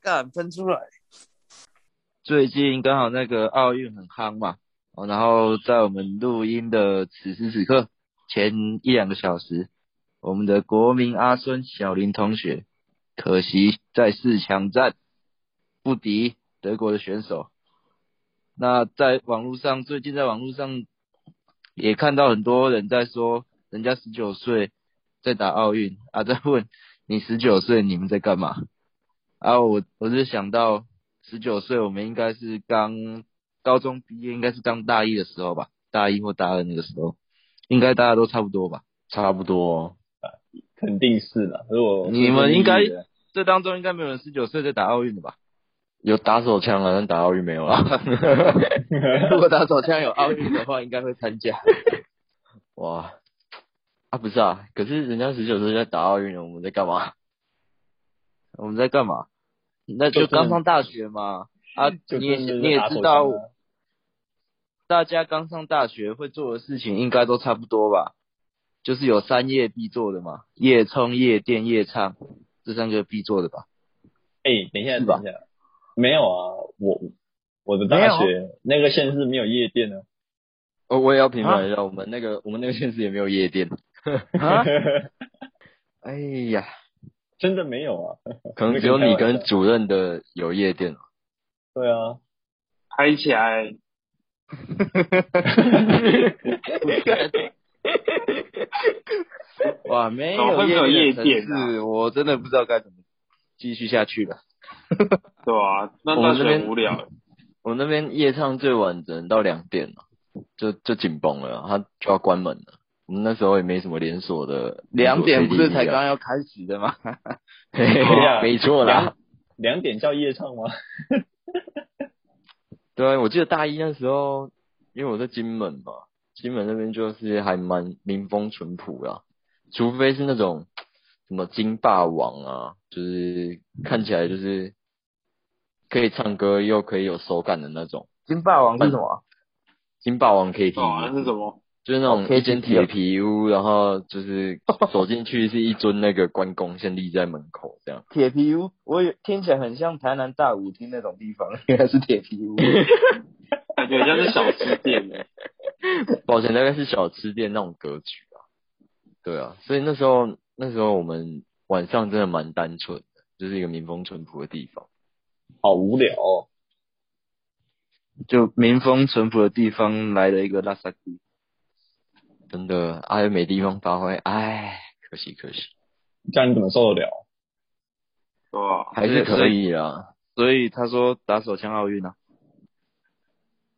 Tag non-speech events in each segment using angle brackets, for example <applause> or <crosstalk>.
干喷出来。最近刚好那个奥运很夯嘛，哦，然后在我们录音的此时此刻前一两个小时，我们的国民阿孙小林同学，可惜在四强战不敌德国的选手。那在网络上，最近在网络上也看到很多人在说，人家十九岁在打奥运啊，在问你十九岁你们在干嘛？然后我我是想到。十九岁，我们应该是刚高中毕业，应该是刚大一的时候吧，大一或大二那个时候，应该大家都差不多吧，差不多，肯定是的。如果你们应该这当中应该没有人十九岁在打奥运的吧？有打手枪啊，但打奥运没有啊。<laughs> <laughs> 如果打手枪有奥运的话，应该会参加。<laughs> 哇，啊不是啊，可是人家十九岁在打奥运，我们在干嘛？我们在干嘛？那就刚上大学嘛，啊，你也你也知道，大家刚上大学会做的事情应该都差不多吧，就是有三夜必做的嘛，夜冲、夜店、夜唱，这三个必做的吧。哎，等一下，等一下，没有啊，我我的大学那个县市没有夜店呢。哦，我也要平反一下，我们那个我们那个县市也没有夜店。<laughs> 哎呀。真的没有啊，<laughs> 可能只有你跟主任的有夜店。对啊，嗨起来！<laughs> 哇，没有夜店是我真的不知道该怎么继续下去了。对啊，那那边无聊。我那边夜唱最晚只能到两点了，就就紧绷了，他就要关门了。我们那时候也没什么连锁的，两点不是才刚要开始的吗？<laughs> 没错啦，两点叫夜唱吗？<laughs> 对，我记得大一那时候，因为我在金门嘛，金门那边就是还蛮民风淳朴啦，除非是那种什么金霸王啊，就是看起来就是可以唱歌又可以有手感的那种。金霸王是什么？金霸王 K T V 是什么？就是那种一间铁皮屋，然后就是 <laughs> 走进去是一尊那个关公先立在门口这样。铁皮屋，我有听起来很像台南大舞厅那种地方，原来是铁皮屋，感觉像是小吃店呢。<laughs> 抱歉，大概是小吃店那种格局啊。对啊，所以那时候那时候我们晚上真的蛮单纯的，就是一个民风淳朴的地方。好无聊，哦，就民风淳朴的地方来了一个拉萨蒂。真的哎没地方发挥唉可惜可惜。这样你怎么受得了？哇还是可以啊。所以他说打手枪奥运呢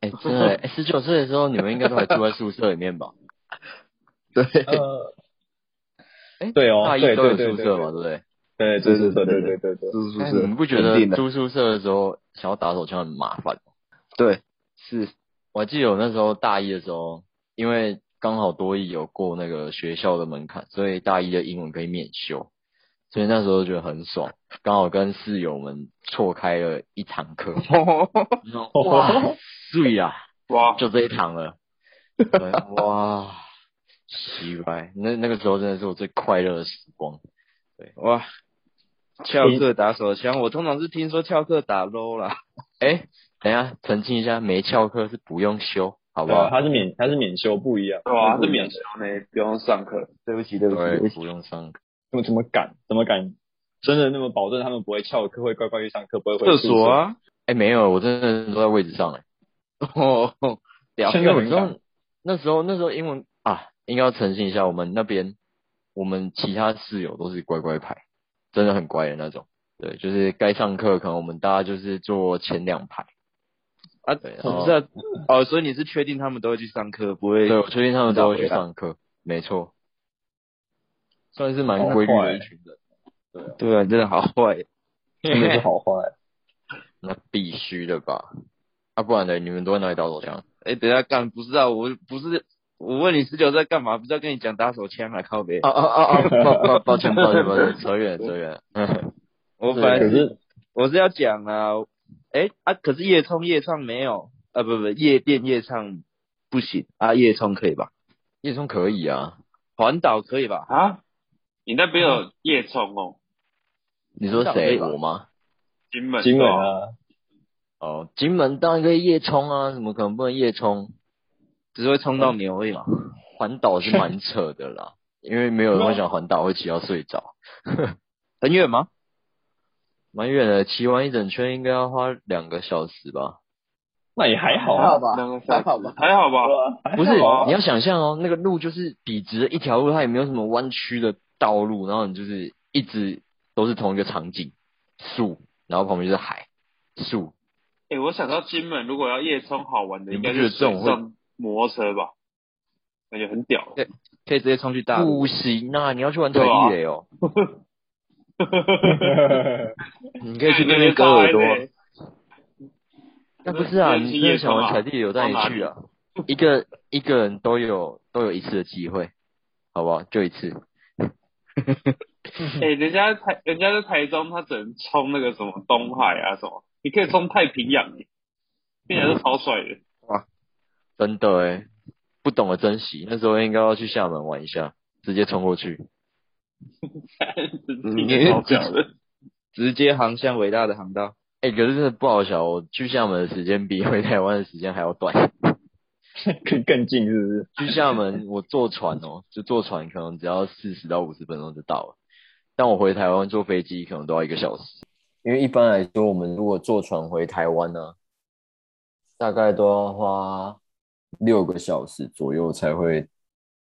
哎真的十九岁的时候你们应该都还住在宿舍里面吧？<laughs> 对。呃对哦大一都有宿舍嘛对不对？对对对对对对对住宿舍你不觉得住宿舍的时候想要打手枪很麻烦对是我还记得我那时候大一的。时候因为刚好多一有过那个学校的门槛，所以大一的英文可以免修，所以那时候觉得很爽。刚好跟室友们错开了一堂课，哇，对呀，哇，就这一堂了，哇，奇怪，那那个时候真的是我最快乐的时光，对，哇，翘课打手枪，我通常是听说翘课打 low 啦，哎，等下澄清一下，没翘课是不用修。好不好？他是免他是免修不一样，对啊，是免修呢，不用上课。对不起，对不起，不用上课。怎么怎么敢？怎么敢？真的那么保证他们不会翘课，会乖乖去上课，不会回厕所啊？哎，没有，我真的都在位置上哎。哦，因为我知道那时候那时候英文啊，应该要澄清一下，我们那边我们其他室友都是乖乖牌，真的很乖的那种。对，就是该上课，可能我们大家就是坐前两排。啊，不是哦，所以你是确定他们都会去上课，不会？对，我确定他们都会去上课，没错，算是蛮规律的一群人。对，对啊，真的好坏，<laughs> 真的是好坏。<laughs> 那必须的吧？啊，不然呢？你们都在哪里打手枪？哎，等下干，不是啊，我不是，我问你十九在干嘛？不是要跟你讲打手枪啊？靠边！啊啊啊啊！抱抱抱歉抱歉抱歉，扯远 <laughs> 扯远。我本来是我是要讲啊。哎啊，可是夜冲夜唱没有啊，不不，夜店夜唱不行啊，夜冲可以吧？夜冲可以啊，环岛可以吧？啊，你那边有夜冲哦？你说谁我吗？金门，金门，啊，哦，金门当然可以夜冲啊，怎么可能不能夜冲？只是会冲到牛而已嘛。环岛是蛮扯的啦，因为没有人会想环岛会骑到睡着，<laughs> 很远吗？蛮远的，骑完一整圈应该要花两个小时吧？那也还好啊，还好吧两个，还好吧。还好吧？不是，你要想象哦，那个路就是笔直的一条路，它也没有什么弯曲的道路，然后你就是一直都是同一个场景，树，然后旁边就是海，树，哎、我想到金门如果要夜冲好玩的，应该是这种会水上摩托车吧？感觉很屌。对可以直接冲去大陆。不行啊！你要去玩台对啊地雷哦，<laughs> <laughs> 你可以去那边割耳朵。那不是啊，你真的想玩踩地雷，我带你去啊！一个一个人都有都有一次的机会，好不好？就一次。<laughs> 哎、人家台人家在台中，他只能冲那个什么东海啊什么，你可以冲太平洋耶，听起来是超帅的。哇真的诶，不懂得珍惜，那时候应该要去厦门玩一下，直接冲过去。<laughs> 直接航向伟大的航道。哎、可是真的不好笑，我去厦门的时间比回台湾的时间还要短。<laughs> 更更近是不是？去厦门，我坐船哦，就坐船可能只要四十到五十分钟就到了，但我回台湾坐飞机可能都要一个小时。因为一般来说，我们如果坐船回台湾呢、大概都要花六个小时左右才会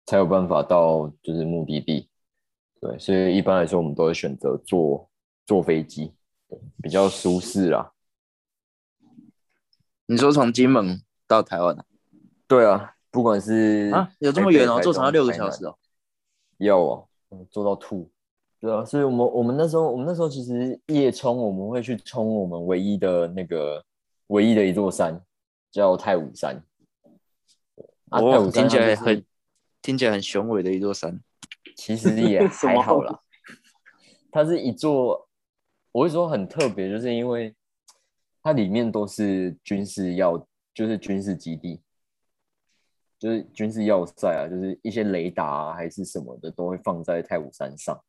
才有办法到就是目的地。对，所以一般来说，我们都会选择坐坐飞机，对比较舒适啦。你说从金门到台湾啊？对啊，不管是啊，有这么远哦，坐船要六个小时哦。要哦，坐到吐。对啊，所以我们我们那时候我们那时候其实夜冲，我们会去冲我们唯一的那个唯一的一座山，叫太武山。啊，太哦，武山听起来很听起来很雄伟的一座山。其实也 <laughs> 还好啦。<laughs> 它是一座，我会说很特别，就是因为它里面都是军事要，就是军事基地，就是军事要塞啊，就是一些雷达啊还是什么的都会放在太武山上。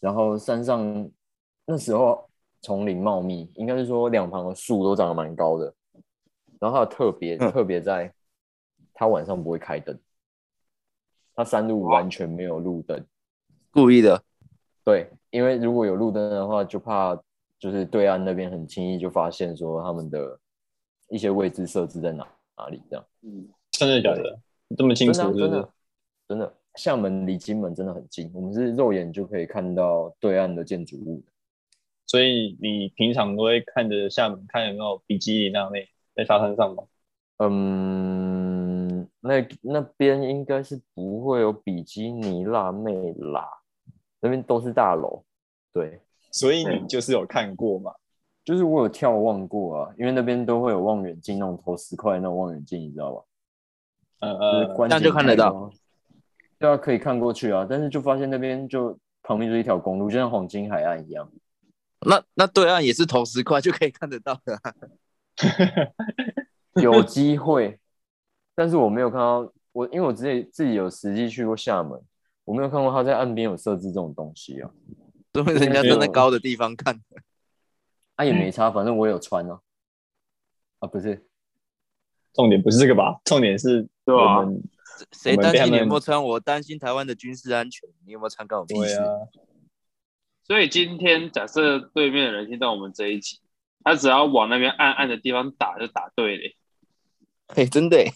然后山上那时候丛林茂密，应该是说两旁的树都长得蛮高的。然后它的特别、嗯特别在，它晚上不会开灯，它山路完全没有路灯。故意的。对，因为如果有路灯的话，就怕就是对岸那边很轻易就发现说他们的一些位置设置在哪哪里这样。嗯，真的假的？这么清楚是不是真的啊真的？真的，厦门离金门真的很近，我们是肉眼就可以看到对岸的建筑物的。所以你平常都会看着厦门，看有没有比基尼那类在沙滩上吗？嗯，那那边应该是不会有比基尼辣妹啦，那边都是大楼。对，所以你就是有看过嘛？就是我有眺望过啊，因为那边都会有望远镜，那种投十块那种望远镜，你知道吧？呃呃，观景这样就看得到。对啊，可以看过去啊，但是就发现那边就旁边就是一条公路，就像黄金海岸一样。那那对岸也是投十块就可以看得到的啊、有机会，但是我没有看到我，因为我自己自己有实际去过厦门，我没有看过他在岸边有设置这种东西啊。都是人家站在高的地方看。啊也没差，反正我有穿啊。啊不是，重点不是这个吧？重点是对啊我们谁担心你有我们被他们没有穿？我担心台湾的军事安全。你有没有穿干我屁事？对啊，所以今天假设对面的人听到我们这一集，他只要往那边暗暗的地方打，就打对了。嘿，真的耶，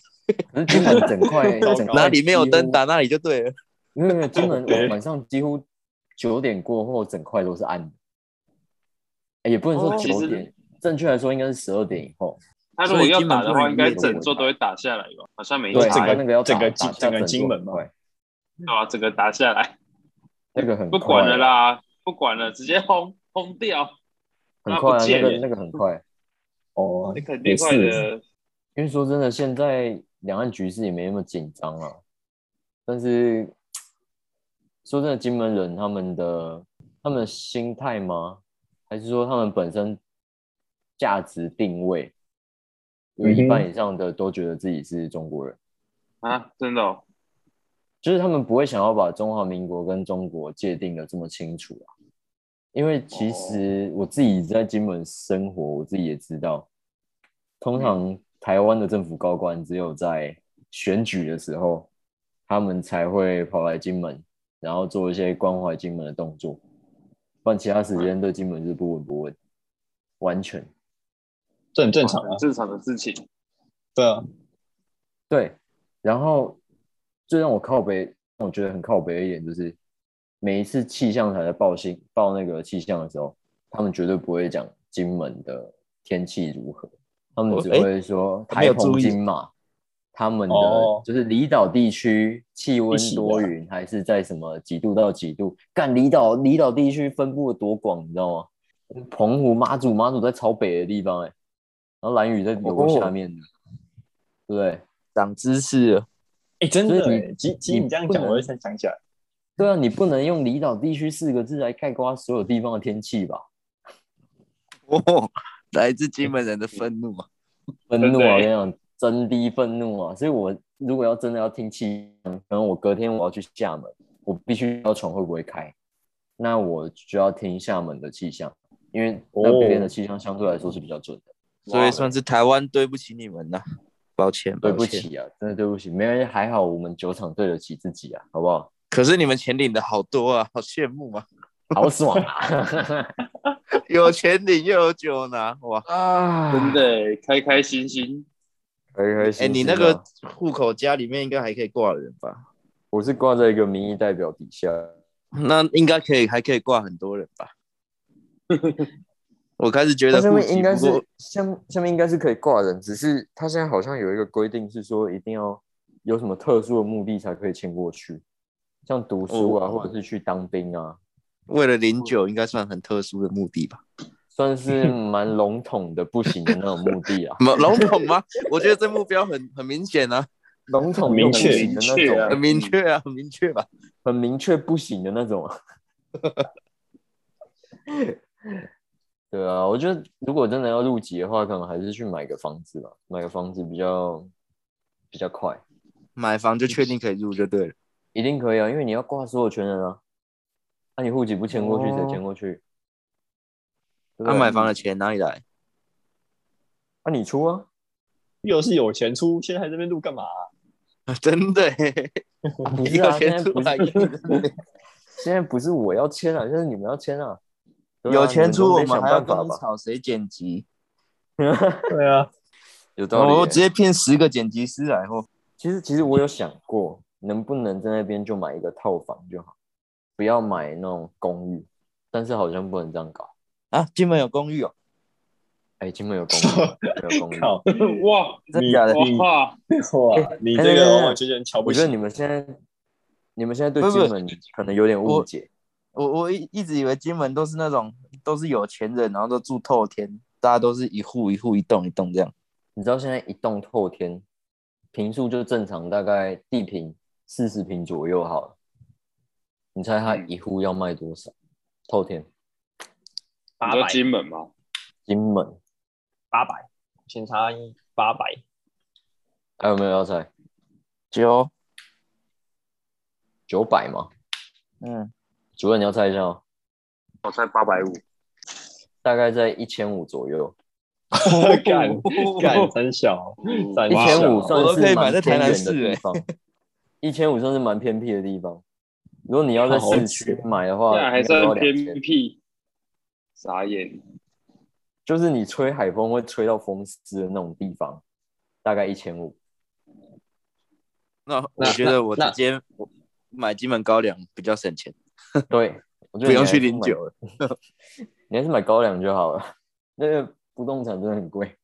可是金门整块哪里没有灯打那里就对了。没有没有，金门 <laughs> 晚上几乎九点过后整块都是暗的，欸也不能说九点，正确来说应该是十二点以后。他如果要打的话，应该整座都会打下来吧？好像没对，整个那个要整个金整个金门嘛对吧？整个打下来，那个很不管了，啦，不管了，直接轰轰掉，很快啊，那个那个很快。哦那，肯定也快是，的。因为说真的，现在两岸局势也没那么紧张啊。但是说真的，金门人他们的他们的心态吗？还是说他们本身价值定位，有一半以上的都觉得自己是中国人，啊，真的、哦，就是他们不会想要把中华民国跟中国界定的这么清楚啊。因为其实我自己在金门生活，我自己也知道，通常台湾的政府高官只有在选举的时候，他们才会跑来金门，然后做一些关怀金门的动作，不然其他时间对金门是不闻不问，完全这很正常啊很。正常的事情。对啊，对。然后最让我靠北，让我觉得很靠北的一点就是，每一次气象台在报信报那个气象的时候，他们绝对不会讲金门的天气如何，他们只会说没台风有金马，他们的哦就是离岛地区气温多云，还是在什么几度到几度？干离岛离岛地区分布的多广，你知道吗？澎湖、马祖、马祖在超北的地方、欸，哎，然后兰屿在有个下面的，对不对？长知识了。哎，真的其其你实你这样讲，我会才想起来，对啊，你不能用离岛地区四个字来概括所有地方的天气吧？<laughs> 哦，来自金门人的 <laughs> 愤怒啊！愤怒啊！我跟你讲，真的愤怒啊！所以我如果要真的要听气象，可能我隔天我要去厦门，我必须要船会不会开，那我就要听厦门的气象，因为那边的气象相对来说是比较准的。所以算是台湾对不起你们呐、抱歉，对不。起啊，真的对不起，没还好我们酒厂对得起自己啊，好不好？可是你们钱领的好多啊，好羡慕啊！<laughs> 好爽啊！<laughs> 有钱领又有酒拿，哇！啊真的欸开开心心。开开哎、心心啊你那个户口家里面应该还可以挂人吧？我是挂在一个民意代表底下，那应该可以，还可以挂很多人吧？<laughs> 我开始觉得下面应该是下下面应该是可以挂人，只是他现在好像有一个规定是说一定要有什么特殊的目的才可以迁过去，像读书啊，哦或者是去当兵啊，为了零九，应该算很特殊的目的吧？算是蛮笼统的不行的那种目的啊，<laughs> 笼笼统吗？我觉得这目标很很明显啊，笼统明确的那明确啊种，很明确啊，很明确吧？很明确不行的那种啊。<laughs> 对啊，我觉得如果真的要入籍的话，可能还是去买个房子吧，买个房子比较比较快。买房就确定可以入就对了。一定可以啊，因为你要挂所有权人啊。那、你户籍不迁过去，谁哦迁过去？对不那、买房的钱哪里来？啊，你出啊？又是有钱出，现在还在那边录干嘛啊？真的耶，不 <laughs> 是啊，现在不是，<laughs> 现在不是我要签啊，现在是你们要签啊。有钱出，我你们们还要跟。你吵谁剪辑？<laughs> 对啊，有道理耶。我直接骗十个剪辑师来哦。其实其实我有想过，能不能在那边就买一个套房就好，不要买那种公寓。但是好像不能这样搞。啊，金门有公寓哦，哎，金门有公寓，有公寓。<laughs> 哇你真假的你哇，哇，你这个完完全全瞧不起我觉得。你们现在，你们现在对金门可能有点误解。我我一一直以为金门都是那种都是有钱人，然后都住透天，大家都是一户一户一栋一栋这样。你知道现在一栋透天平数就正常大概地平四十平左右好了，你猜他一户要卖多少？透天八百金门吗？金门八百，先差一八百，还有没有要猜？九，九百吗？嗯，主任你要猜一下哦，我猜八百五。大概在一千五左右。<laughs> 干 <laughs> 干真小，三一小千五算是蛮偏远的地方，一千五算是蛮偏僻的地方。如果你要在好市区买的话，还是要算偏2000僻，傻眼。就是你吹海风会吹到风湿的那种地方，大概一千五。那我觉得我直接买金门高粱比较省钱，对，我觉得 <laughs> 不用去零酒了。<laughs> 你还是买高粱就好了。<laughs> 那个不动产真的很贵，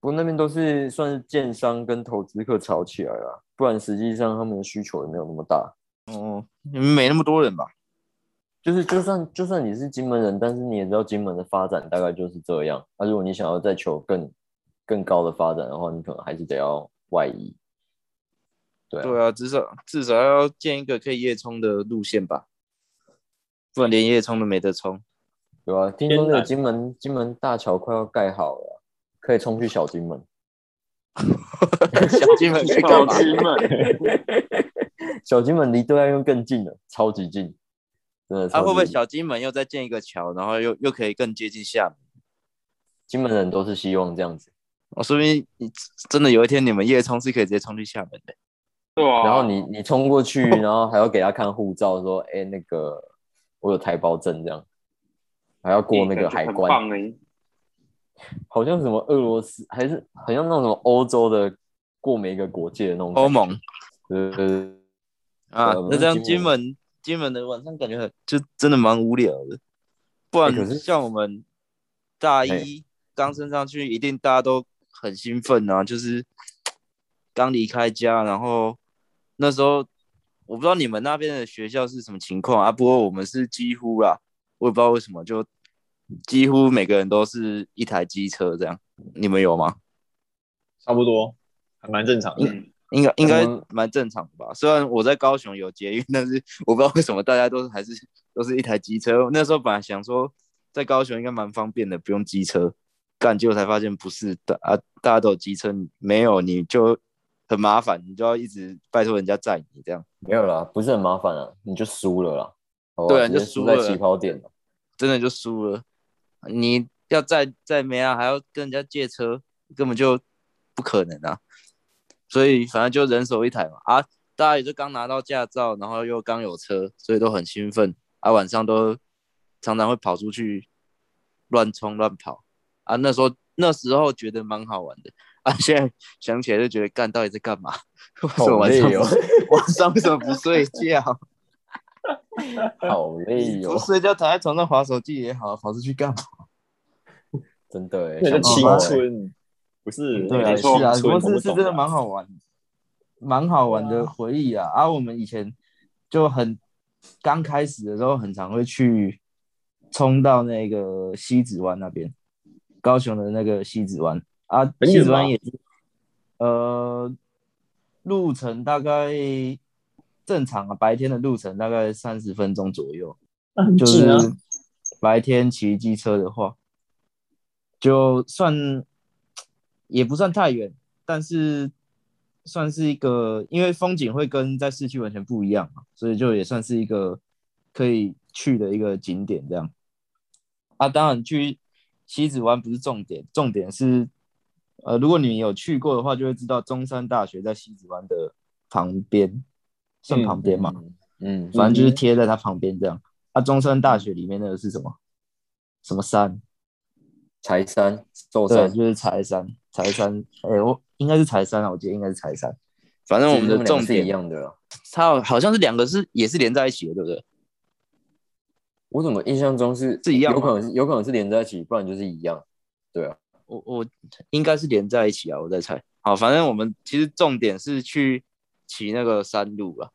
不过那边都是算是建商跟投资客炒起来了，不然实际上他们的需求也没有那么大。哦，你们没那么多人吧？就是就算就算你是金门人，但是你也知道金门的发展大概就是这样。那、如果你想要再求更更高的发展的话，你可能还是得要外移。对啊，对啊，至少至少要建一个可以夜冲的路线吧，不然连夜冲都没得冲。对啊，听说那个金门金门大桥快要盖好了，可以冲去小金门。<laughs> 小金门 <laughs> 去干小嘛？金门，小金门离对岸又更近了，超级近，真真的他、会不会小金门又再建一个桥，然后又又可以更接近厦门？金门人都是希望这样子，哦，说不定你真的有一天你们夜冲是可以直接冲去厦门的。对啊，然后你你冲过去，然后还要给他看护照，说，哎、那个我有台胞证这样，还要过那个海很关，好像什么俄罗斯，还是好像那种什么欧洲的过每一个国界的那种欧盟对对对啊，那这样金金门门金门的晚上感觉很就真的蛮无聊的，不然欸可是像我们大一刚升上去，一定大家都很兴奋啊，就是刚离开家，然后那时候我不知道你们那边的学校是什么情况啊，不过我们是几乎啦，我也不知道为什么就几乎每个人都是一台机车这样，你们有吗？差不多，还蛮正常的。嗯，应该应该蛮正常的吧。虽然我在高雄有捷运，<laughs> 但是我不知道为什么大家都是还是都是一台机车。那时候本来想说在高雄应该蛮方便的，不用机车，干结果才发现不是的啊，大家都有机车，没有你就很麻烦，你就要一直拜托人家载你这样，没有啦，不是很麻烦啊，你就输了啦，对啊你就输在起跑点了，真的就输了。你要再再没啊，还要跟人家借车，根本就不可能啊。所以反正就人手一台嘛，啊，大家也就刚拿到驾照，然后又刚有车，所以都很兴奋，啊，晚上都常常会跑出去乱冲乱跑，啊，那时候那时候觉得蛮好玩的，啊，现在想起来就觉得干到底在干嘛？<laughs> 为什么晚上不、好累哦晚上为什么不睡觉？<laughs> 好累哦不，睡觉躺在床上划手机也好，跑出去干嘛？真的哎，那个青春不是对啊，是啊，不过青春是是真的蛮好玩，蛮好玩的回忆啊。啊，我们以前就很刚开始的时候，很常会去冲到那个西子湾那边，高雄的那个西子湾啊，西子湾也是，呃，路程大概正常啊，白天的路程大概三十分钟左右，就是。白天骑机车的话，就算也不算太远，但是算是一个，因为风景会跟在市区完全不一样嘛，所以就也算是一个可以去的一个景点这样。啊，当然去西子湾不是重点，重点是，呃，如果你有去过的话，就会知道中山大学在西子湾的旁边，算旁边嘛，嗯，反正就是贴在它旁边这样。啊，中山大学里面那个是什么？什么山？柴山、寿对，山，就是柴山，柴山。哎、我应该是柴山啊，我记得应该是柴山。反正我们的重点一样的啦。它好好像是两个是也是连在一起的，对不对？我怎么印象中是是一样有可能是有可能是连在一起，不然就是一样。对啊，我我应该是连在一起啊，我在猜。好，反正我们其实重点是去骑那个山路啊，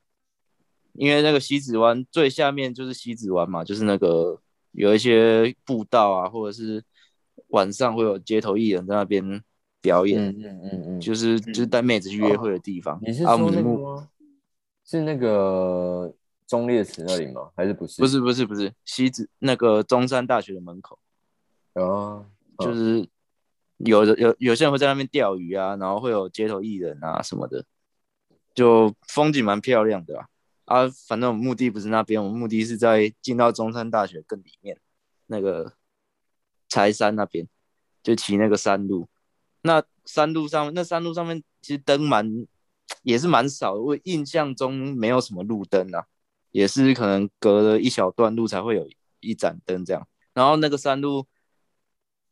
因为那个西子湾最下面就是西子湾嘛，就是那个有一些步道啊，或者是晚上会有街头艺人在那边表演，嗯嗯嗯嗯，就是就是带妹子去约会的地方。你是说那个？是那个中烈祠那里吗？还是不是？不是不是不是西子那个中山大学的门口，哦，就嗯是有的有有些人会在那边钓鱼啊，然后会有街头艺人啊什么的，就风景蛮漂亮的啊。啊，反正我们目的不是那边，我们目的是在进到中山大学更里面那个柴山那边，就骑那个山路。那山路上那山路上面其实灯蛮也是蛮少的，我印象中没有什么路灯啊，也是可能隔了一小段路才会有一盏灯这样。然后那个山路，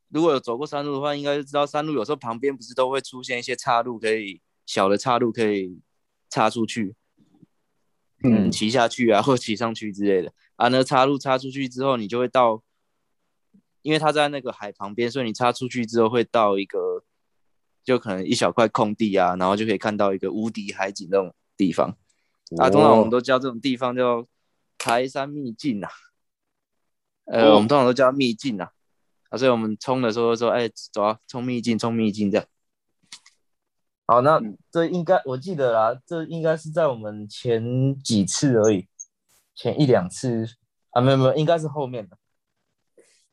如果有走过山路的话，应该就知道山路有时候旁边不是都会出现一些岔路，可以小的岔路可以插出去，嗯，嗯骑下去啊，或骑上去之类的啊。那岔路插出去之后，你就会到，因为它在那个海旁边，所以你插出去之后会到一个，就可能一小块空地啊，然后就可以看到一个无敌海景那种地方啊。通常我们都叫这种地方叫台山秘境啊，呃，哦我们通常都叫它秘境啊。啊，所以我们冲的时候说，哎，走啊，冲秘境，冲秘境这样。好，那嗯这应该我记得啦，这应该是在我们前几次而已，前一两次啊，没有没有，应该是后面的。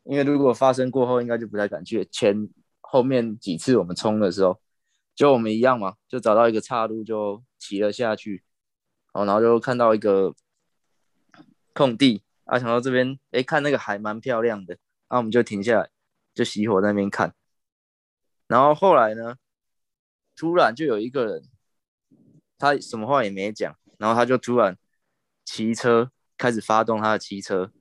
因为如果发生过后，应该就不太敢去。前后面几次我们冲的时候，就我们一样嘛，就找到一个岔路就骑了下去，哦，然后就看到一个空地，啊，想到这边，哎，看那个海蛮漂亮的，那我们就停下来，就熄火在那边看。然后后来呢，突然就有一个人，他什么话也没讲，然后他就突然骑车开始发动他的骑车，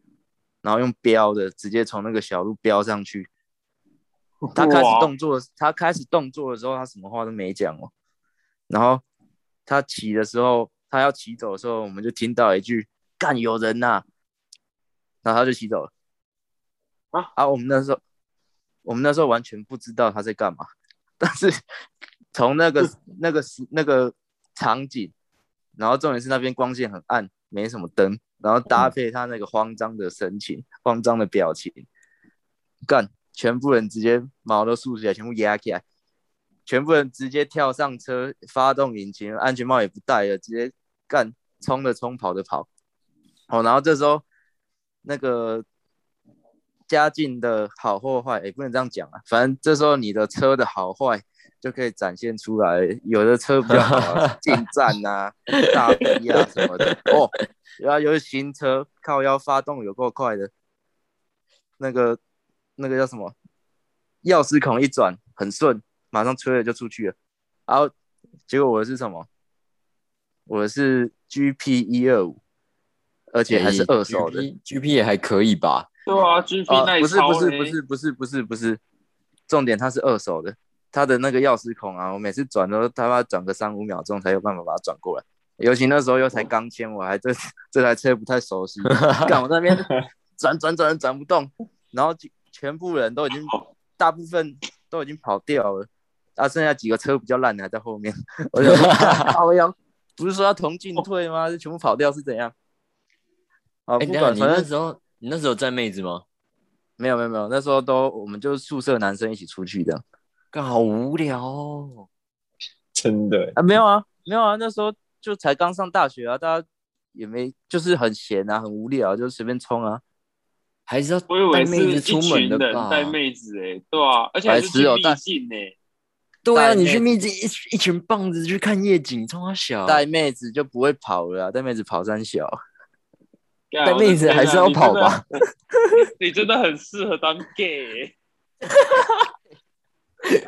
然后用飙的直接从那个小路飙上去。<laughs> 他开始动作，他开始动作的时候，他什么话都没讲哦。然后他骑的时候，他要骑走的时候，我们就听到一句“干有人呐、然后他就骑走了。啊啊！我们那时候，我们那时候完全不知道他在干嘛，但是从那个那个时那个场景，然后重点是那边光线很暗，没什么灯，然后搭配他那个慌张的神情、慌张的表情，干，全部人直接毛都竖起来，全部压起来，全部人直接跳上车，发动引擎，安全帽也不戴了，直接干，冲的冲，跑的跑。哦，然后这时候那个家境的好或坏，也不能这样讲啊，反正这时候你的车的好坏就可以展现出来，有的车比较好啊，<laughs> 进站啊、大 B 啊什么的。哦，然后有的新车靠腰发动有够快的，那个那个叫什么？钥匙孔一转很顺，马上吹了就出去了。然后结果我的是什么？我的是 GP 一二五，而且还是二手的。GP 也还可以吧？对啊，GP 啊，耐不是不是不是不是不是不是，重点它是二手的，它的那个钥匙孔啊，我每次转都他妈转个三五秒钟才有办法把它转过来。尤其那时候又才刚签，我还这 <laughs> 这台车不太熟悉，<laughs> 干我那边转转转转不动，然后全部人都已经大部分都已经跑掉了，啊，剩下几个车比较烂的还在后面。<laughs> 我就不是说要同进退吗？就全部跑掉是怎样？啊，哎，不管反正那时候你那时候在妹子吗？没有没有没有，那时候都我们就宿舍男生一起出去的干好无聊哦。<laughs> 真的，啊，没有啊没有啊，那时候就才刚上大学啊，大家也没就是很闲啊，很无聊，就随便冲啊。还是要带妹子一出门的吧？带妹子哎，对啊，而且还是去秘境哎，<laughs> 对啊，你去妹密集一一群棒子去看夜景，冲他小。带妹子就不会跑了啊，带妹子跑山小。干 <laughs> 带妹子还是要跑？吧？你真的很适合当 gay <laughs> 欸。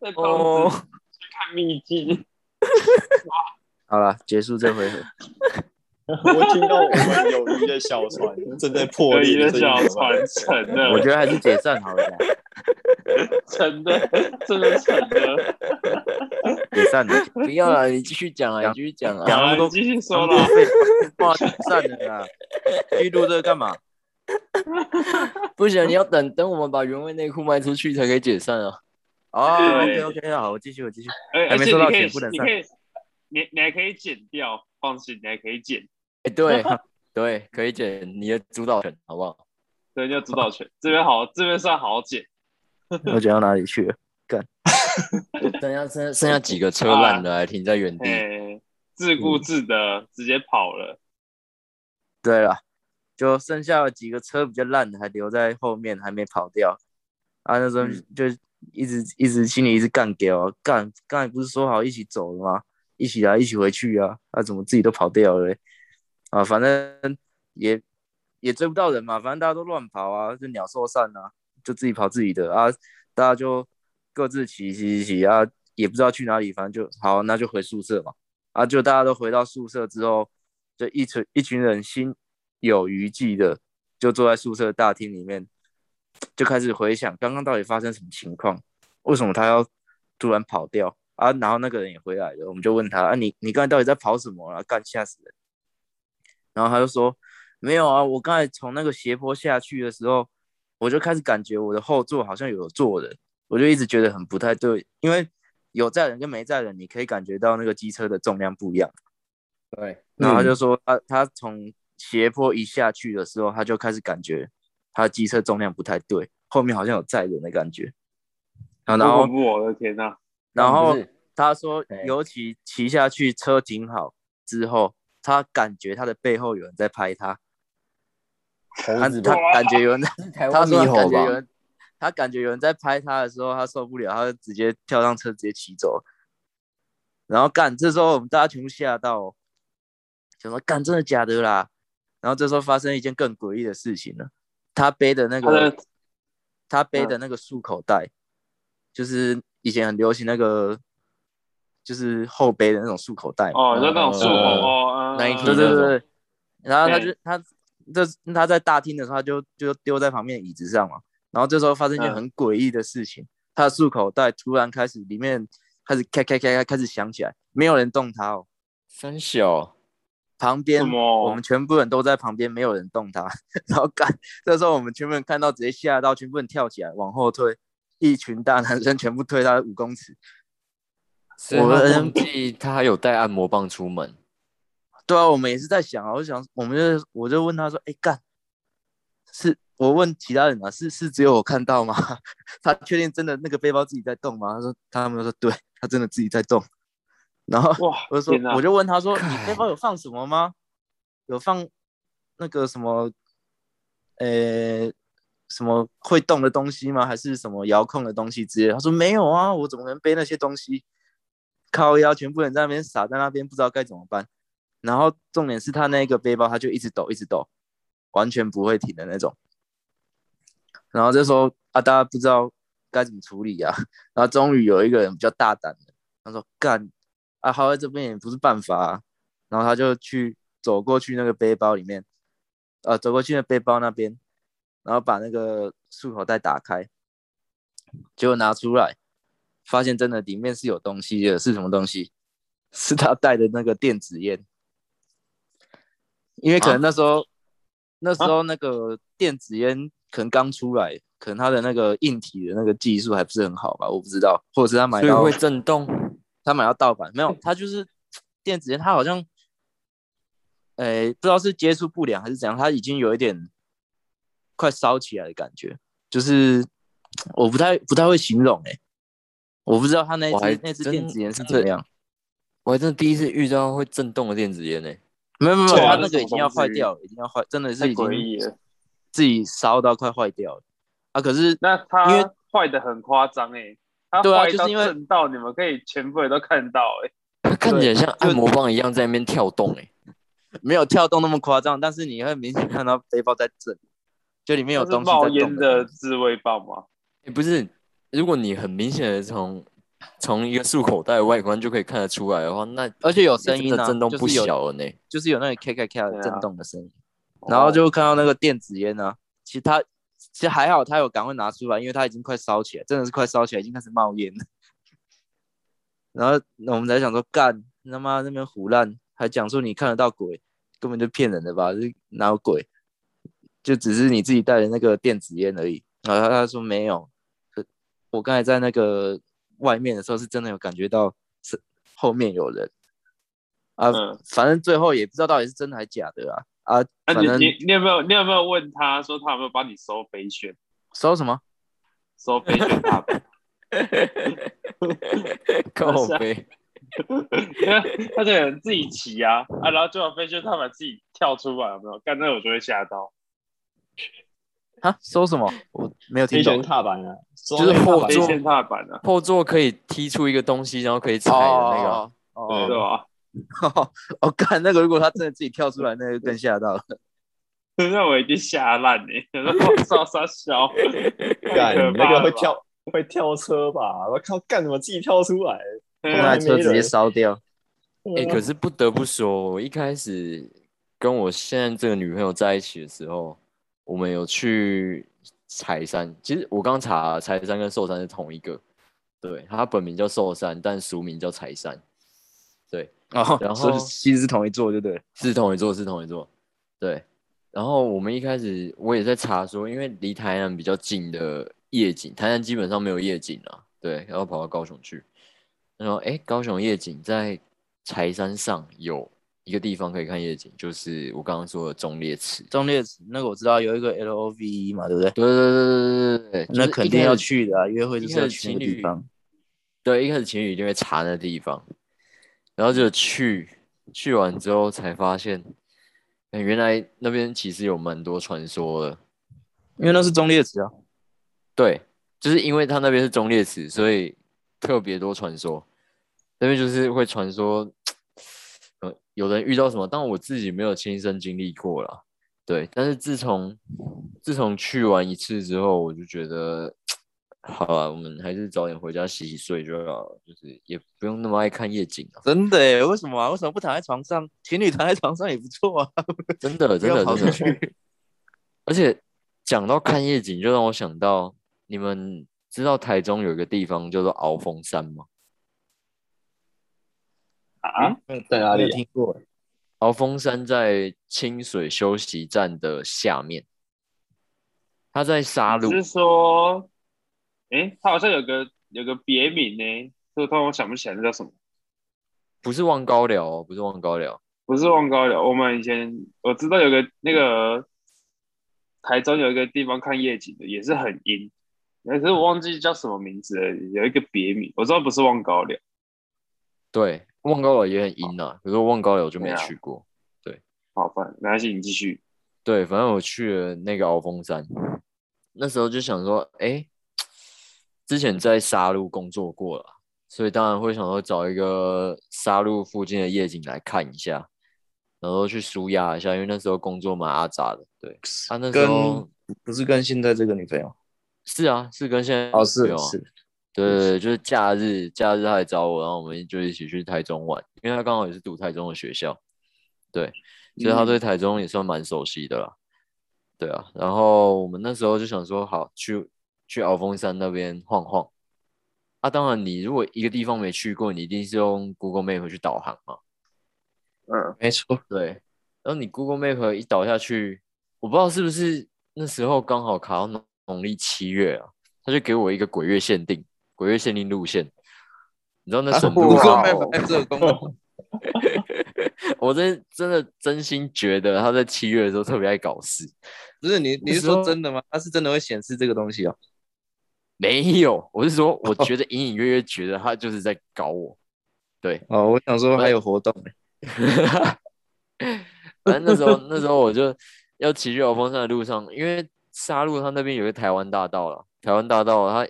带棒子去看秘境，好了，结束这回合。<laughs> 我听到我们友谊的小船正在破裂的小船沉了，我觉得还是解散好了吧，沉的，真的沉的。解散了，不要了，你继续讲啊，讲你继续讲啊。讲那么多好你继续说讲那么啦。多废话，<laughs> 解散了啦。继续录这个干嘛？<laughs> 不行，你要等等我们把原味内裤卖出去才可以解散啊。哦对，OK OK，好，我继续，我继续。而还没收到钱不能上你可以，你你还可以剪掉，放心，你还可以剪，哎，对 <laughs> 对，可以剪你的主导权，好不好？对，叫主导权。这边好，这边算好剪。我剪到哪里去了？<laughs> 干剩下剩剩下几个车烂的还停在原地。哎，自顾自的直接跑了。对了，就剩下了几个车比较烂的还留在后面，还没跑掉。啊，那时候嗯就一直一直心里一直干给我干，刚才不是说好一起走的吗？一起来，一起回去啊！啊，怎么自己都跑掉了嘞？啊，反正也也追不到人嘛，反正大家都乱跑啊，就鸟兽散啊，就自己跑自己的啊，大家就各自骑骑骑骑啊，也不知道去哪里，反正就好，那就回宿舍嘛。啊，就大家都回到宿舍之后，就一群一群人心有余悸的，就坐在宿舍大厅里面，就开始回想刚刚到底发生什么情况，为什么他要突然跑掉啊？然后那个人也回来了，我们就问他啊，你你刚才到底在跑什么啊？干吓死人！然后他就说没有啊，我刚才从那个斜坡下去的时候，我就开始感觉我的后座好像有坐人，我就一直觉得很不太对，因为有载人跟没载人，你可以感觉到那个机车的重量不一样。对，然后他就说他他从斜坡一下去的时候，他就开始感觉他的机车重量不太对，后面好像有载人的感觉。啊，然后！我的天呐，然后他说，尤其骑下去车停好之后，他感觉他的背后有人在拍他，他猴子他感觉有人在，他说？感觉有人，他感觉有人在拍他的时候，他受不了，他就直接跳上车直接骑走。然后干，这时候我们大家全部吓到哦，想说干真的假的啦。然后这时候发生一件更诡异的事情了，他背的那个的他背的那个束口袋，就是以前很流行那个，就是后背的那种束口袋。哦，就那种束口嗯哦，对对对对。然后他就他这他在大厅的时候，他就就丢在旁边的椅子上嘛。然后这时候发生一件嗯很诡异的事情，他的束口袋突然开始里面开始开开开开开始响起来，没有人动它哦。三小，旁边我们全部人都在旁边，没有人动他。<laughs> 然后干，这时候我们全部人看到，直接吓到，全部人跳起来往后退，一群大男生全部推他五公尺。我们忘记他还有带按摩棒出门，对啊，我们也是在想啊，我就想，我们就我就问他说，哎干，是我问其他人啊，是是只有我看到吗？<laughs> 他确定真的那个背包自己在动吗？他说他们说对，他真的自己在动。然后，我就说我就问他说，你背包有放什么吗？有放那个什么，呃，什么会动的东西吗？还是什么遥控的东西之类的？他说没有啊，我怎么能背那些东西？靠腰，全部人在那边傻在那边，不知道该怎么办。然后重点是他那个背包，他就一直抖，一直抖，完全不会停的那种。然后这时候啊，大家不知道该怎么处理啊。然后终于有一个人比较大胆的，他说：“干啊，耗在这边也不是办法啊。”然后他就去走过去那个背包里面，呃，走过去那背包那边，然后把那个束口袋打开，结果拿出来，发现真的里面是有东西的，是什么东西？是他带的那个电子烟。因为可能那时候，那时候那个电子烟可能刚出来，可能他的那个硬体的那个技术还不是很好吧，我不知道，或者是他买到会震动。他买到盗版，没有，他就是 <tsk> 电子烟，他好像，诶、不知道是接触不良还是怎样，他已经有一点快烧起来的感觉，就是 <tsk> 我不太不太会形容诶、我不知道他那支那支真电子烟是怎么样，我还真的第一次遇到会震动的电子烟呢、没有没有，没有他那个已经要坏掉了，已经要坏，真的是已经。自己烧到快坏掉了啊！可是那他因为坏的很夸张哎，它对啊就是因为震到你们可以全部人都看到哎。它看起来像按摩棒一样在那边跳动哎、<laughs> 没有跳动那么夸张，但是你会明显看到背包在震，就里面有东西在冒烟的的。自慰棒吗？欸不是，如果你很明显的从从一个束口袋的外观就可以看得出来的话，那而且有声音啊，的震动不小了呢。就是有那个咔咔咔震动的声音，然后就看到那个电子烟呢、其实它其实还好，他有赶快拿出来，因为他已经快烧起来，真的是快烧起来，已经开始冒烟了。<laughs> 然后我们才想说，干他妈那边胡乱，还讲说你看得到鬼，根本就骗人的吧？这哪有鬼？就只是你自己带的那个电子烟而已。然后他说没有，我刚才在那个外面的时候，是真的有感觉到是后面有人啊，嗯反正最后也不知道到底是真的还是假的啊啊，那、反正你你你有没有你有没有问他说他有没有帮你收飞旋收什么？收飞旋踏板？<laughs> 靠背，<laughs> 因为他这个人自己骑啊啊，然后就把飞旋踏板自己跳出来，有没有？干那我就会吓到。啊，收什么？我没有听懂。踏板啊，就是后后座踏板啊，后座可以踢出一个东西，然后可以踩的那个啊。哦对对吧？<laughs> 哦，我干那个，如果他真的自己跳出来，那就更吓到了。<laughs> 那我已经吓烂哎！我 <laughs> 操，傻小，干那个会，跳会跳车吧？我靠，干什么自己跳出来？那车直接烧掉。哎、可是不得不说，我一开始跟我现在这个女朋友在一起的时候，我们有去柴山。其实我刚查，柴山跟寿山是同一个，对，它本名叫寿山，但俗名叫柴山，对，哦，然后其实是同一座，对不对？是同一座，是同一座，对。然后我们一开始我也在查说，因为离台南比较近的夜景，台南基本上没有夜景啊，对，然后跑到高雄去。然后哎，高雄夜景在柴山上有一个地方可以看夜景，就是我刚刚说的中烈祠。中烈祠那个我知道有一个 L O V E 嘛，对不对？对对对对对对，那肯定要去的啊，约会就是情侣地方。对，一开始情侣一定会查那地方，然后就去去完之后才发现，哎原来那边其实有蛮多传说的。因为那是忠烈祠啊。对，就是因为它那边是忠烈祠，所以特别多传说。那边就是会传说呃，有人遇到什么，但我自己没有亲身经历过啦。对，但是自从自从去完一次之后，我就觉得，好啊，我们还是早点回家洗洗睡就好了，就是也不用那么爱看夜景啊。真的诶，为什么啊？为什么不躺在床上？情侣躺在床上也不错啊。<laughs> 真的，真的，真的。而且讲到看夜景，就让我想到，你们知道台中有一个地方叫做鳌峰山吗？啊，在哪里？听过欸？鳌峰山在清水休息站的下面，它在沙路只。是说，诶，他好像有个有个别名呢，这突然我想不起来那叫什么，不是望高寮哦，不是望高寮，不是望高寮。我们以前我知道有个那个台中有一个地方看夜景的，也是很阴，可是我忘记叫什么名字了，有一个别名，我知道不是望高寮。对，望高寮也很阴啊，可是望高寮我就没去过。对好，反没关系，你继续。对，反正我去了那个鳌峰山，那时候就想说，哎，之前在沙鹿工作过了，所以当然会想说找一个沙鹿附近的夜景来看一下，然后去舒压一下，因为那时候工作蛮阿杂的。对，他、那时候不是跟现在这个女朋友是啊，是跟现在哦，是女朋友啊是，对对对，就是假日，假日他来找我，然后我们就一起去台中玩，因为他刚好也是读台中的学校，对，所以他对台中也算蛮熟悉的啦。对啊，然后我们那时候就想说，好去去鳌峰山那边晃晃。啊，当然，你如果一个地方没去过，你一定是用 Google Map 去导航嘛。嗯，没错。对，然后你 Google Map 一导下去，我不知道是不是那时候刚好卡到农农历七月啊，他就给我一个鬼月限定，鬼月限定路线。你知道那什么路啊 Google 吗？Map 还有这个功能，<laughs> 我真真的真心觉得他在七月的时候特别爱搞事。不是你你是说真的吗？它是真的会显示这个东西哦。没有，我是说，<laughs> 我觉得隐隐约约觉得他就是在搞我。对，哦，我想说还有活动欸反正那时候那时候我就要骑去鳌峰山的路上，因为沙路它那边有一个台湾大道了，台湾大道它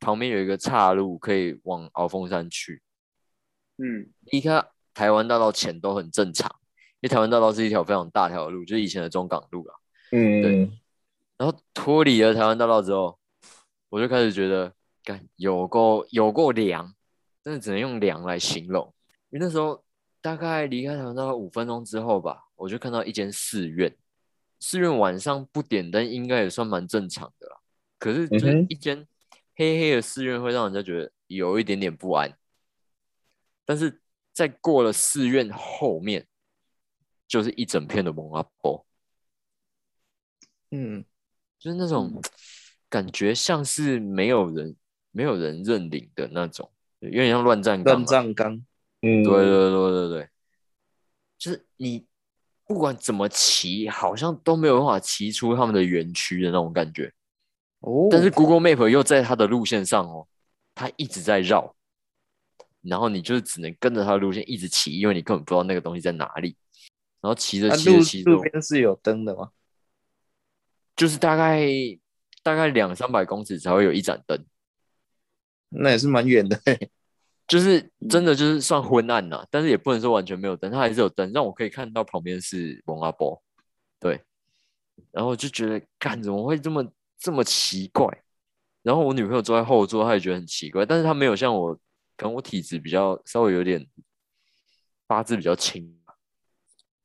旁边有一个岔路可以往鳌峰山去。嗯，离开台湾大道前都很正常，因为台湾大道是一条非常大条的路，就是以前的中港路啦。嗯，对然后脱离了台湾大道之后，我就开始觉得，干有够有够凉，真的只能用凉来形容。因为那时候大概离开台湾大概五分钟之后吧，我就看到一间寺院，寺院晚上不点灯应该也算蛮正常的啦。可是一间黑黑的寺院会让人家觉得有一点点不安。但是在过了寺院后面，就是一整片的蒙阿波。嗯，就是那种感觉像是没有人没有人认领的那种，有点像乱战岗乱啊。葬岗，嗯，对对对对对，就是你不管怎么骑，好像都没有办法骑出他们的园区的那种感觉。哦，但是 Google Map 又在它的路线上哦，它一直在绕，然后你就是只能跟着它的路线一直骑，因为你根本不知道那个东西在哪里。然后骑着骑着骑着路，边是有灯的吗？就是大概大概两三百公尺才会有一盏灯。那也是蛮远的欸。<laughs> 就是真的就是算昏暗呐、但是也不能说完全没有灯，它还是有灯，让我可以看到旁边是蒙阿波，对，然后我就觉得，干怎么会这么这么奇怪？然后我女朋友坐在后座，她也觉得很奇怪，但是她没有像我，可能我体质比较稍微有点八字比较轻，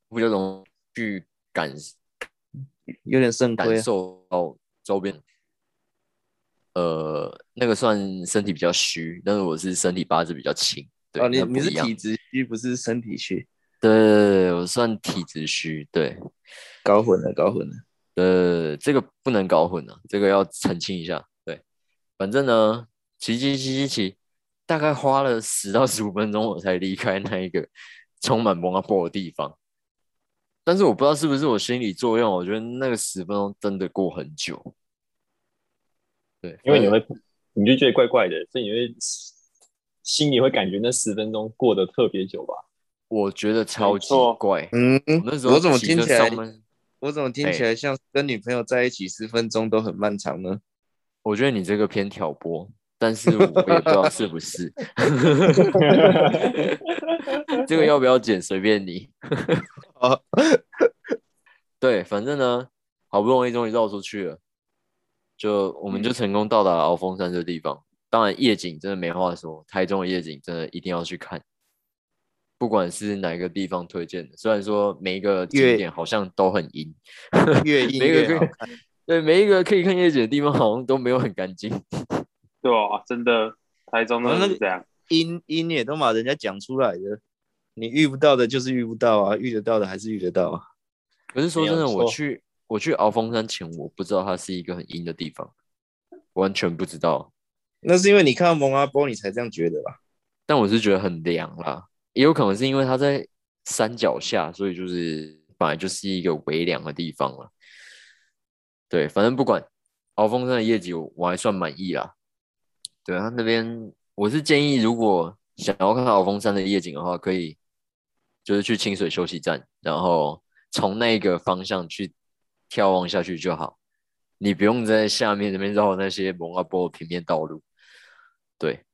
比较容易去感有点肾感亏啊。受到周边，呃，那个算身体比较虚，但是我是身体八字比较轻。对，哦，你你是体质虚，不是身体虚，对对对对，我算体质虚。对，搞混了，搞混了。呃，这个不能搞混啊，这个要澄清一下。对，反正呢，骑骑骑骑骑，大概花了十到十五分钟，我才离开那一个充满蒙阿波的地方。但是我不知道是不是我心理作用，我觉得那个十分钟真的过很久。对，因为你会，你就觉得怪怪的，所以你会心里会感觉那十分钟过得特别久吧？我觉得超级怪。嗯，我那时候我怎么听起来我怎么听起哎来像跟女朋友在一起十分钟都很漫长呢？我觉得你这个偏挑拨，但是我也不知道是不是。<laughs> 这个要不要剪随便你。哦，<laughs> 对，反正呢，好不容易终于绕出去了，就我们就成功到达了鳌峰山这个地方。当然夜景真的没话说，台中的夜景真的一定要去看。不管是哪个地方推荐的，虽然说每一个景点好像都很阴，越硬 <laughs> 每一个可以越好看。<laughs> 对每一个可以看夜景的地方好像都没有很干净。<laughs> 对啊，真的，台中真的是这样。阴阴也都把人家讲出来的，你遇不到的就是遇不到啊，遇得到的还是遇得到啊。可是说真的，我去我去鳌峰山前，我不知道它是一个很阴的地方，完全不知道。那是因为你看到蒙阿波，你才这样觉得吧？但我是觉得很凉啦，也有可能是因为它在山脚下，所以就是本来就是一个微凉的地方了。对，反正不管鳌峰山的夜景我，还算满意啦。对啊，那边我是建议，如果想要看鳌峰山的夜景的话，可以就是去清水休息站，然后从那个方向去眺望下去就好。你不用在下面那边绕那些蒙阿波的平面道路。对，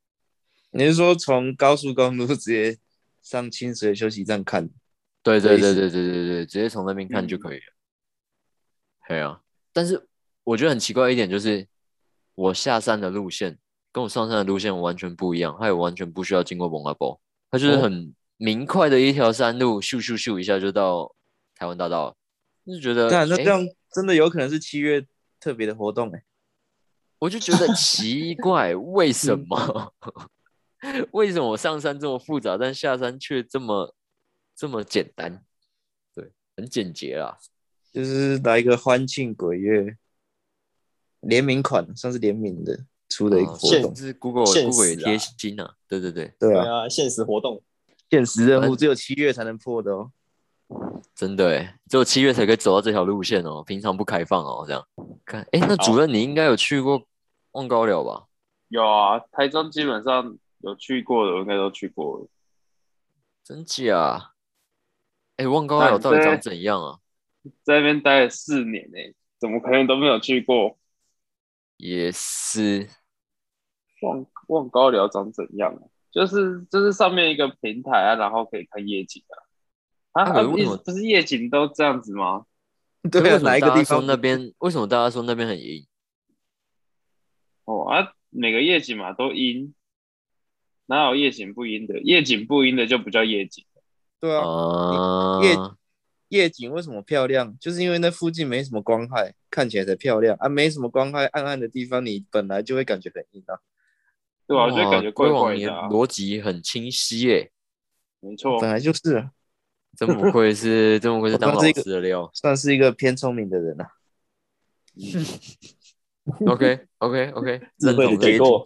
你是说从高速公路直接上清水休息站看？对对对对对对对，直接从那边看就可以了。对啊，但是我觉得很奇怪一点就是，我下山的路线跟我上山的路线完全不一样，它也完全不需要经过蒙阿波，它就是哦很明快的一条山路，咻咻咻一下就到台湾大道了，就觉得诶那那这样真的有可能是七月特别的活动哎、<laughs> 我就觉得奇怪，为什么？<laughs> 为什么我上山这么复杂，但下山却这么这么简单？对，很简洁啦。就是来一个欢庆鬼月联名款，算是联名的出的一个活现动，是 Google Google 贴心啊，对对对，对啊，对啊，现实活动现实任务只有七月才能破的哦。真的哎，只有七月才可以走到这条路线哦，平常不开放哦，这样看，哎，那主任你应该有去过望高寮吧？有啊，台中基本上有去过的，我应该都去过了。真假？哎，望高寮到底长怎样啊？在那边待了四年呢、怎么可能都没有去过？也是，望望高寮长怎样啊？就是就是上面一个平台啊，然后可以看夜景啊。啊，为什么不是夜景都这样子吗？对啊，为什么哪一个地方大家说那边？为什么大家说那边很阴？哦啊，每个夜景嘛都阴，哪有夜景不阴的？夜景不阴的就不叫夜景。对啊，啊，夜夜景为什么漂亮？就是因为那附近没什么光害，看起来才漂亮啊。没什么光害，暗暗的地方，你本来就会感觉很阴啊。对啊、我就哇感觉怪怪的、啊。逻辑很清晰耶，没错本，来就是啊，真不愧是真不愧是当老师的料。算是一个偏聪明的人啊。OK OK OK，智慧。给过，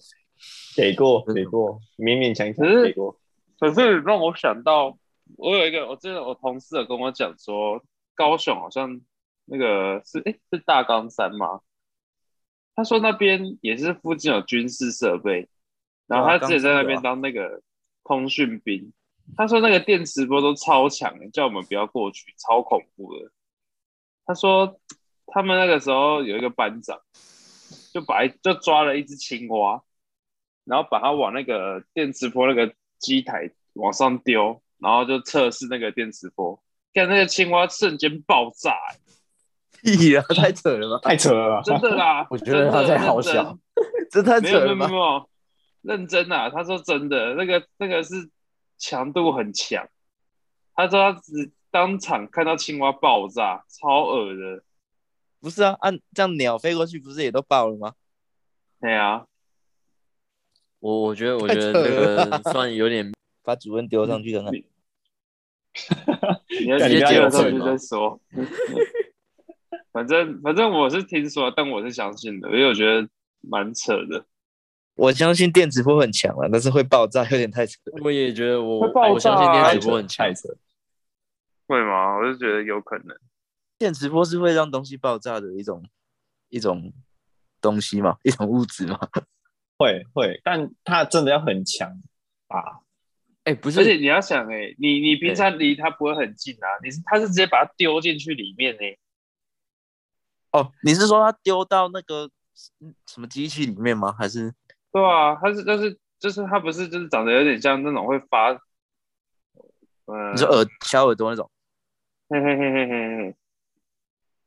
给过，给过，勉勉强强可是给过。可是让我想到，我有一个，我记得我同事有跟我讲说，高雄好像那个是诶是大冈山吗？他说那边也是附近有军事设备，然后他自己在那边当那个通讯兵，他说那个电磁波都超强，叫我们不要过去，超恐怖的。他说他们那个时候有一个班长，就把就抓了一只青蛙，然后把它往那个电磁波那个机台往上丢，然后就测试那个电磁波，看那个青蛙瞬间爆炸、欸屁啊，太扯了吧！<laughs> 太扯了吧，真的啦 <laughs> 我觉得他在好笑真的这太扯了吧没有没有没！有，认真啊！他说真的，那个那个是强度很强。他说他只当场看到青蛙爆炸，超恶的。不是啊，按这样鸟飞过去，不是也都爆了吗？对啊，我我觉得我觉得那个算有点 <laughs> 把主任丢上去看看。<laughs> 你要直接接上去再说。<laughs> 反正反正我是听说，但我是相信的，因为我觉得蛮扯的。我相信电磁波很强了，但是会爆炸有点太扯。我也觉得我会爆我相信电磁波很强，扯。会吗？我就觉得有可能。电磁波是会让东西爆炸的一种一种东西嘛，一种物质嘛。<laughs> 会会，但它真的要很强啊！哎，不是而且是你要想、欸，哎，你你平常离它不会很近啊，你是它是直接把它丢进去里面呢、欸哦，你是说它丢到那个嗯什么机器里面吗？还是对啊，他是就是就是他不是就是长得有点像那种会发，嗯、你说耳小耳朵那种，嘿嘿嘿嘿嘿嘿，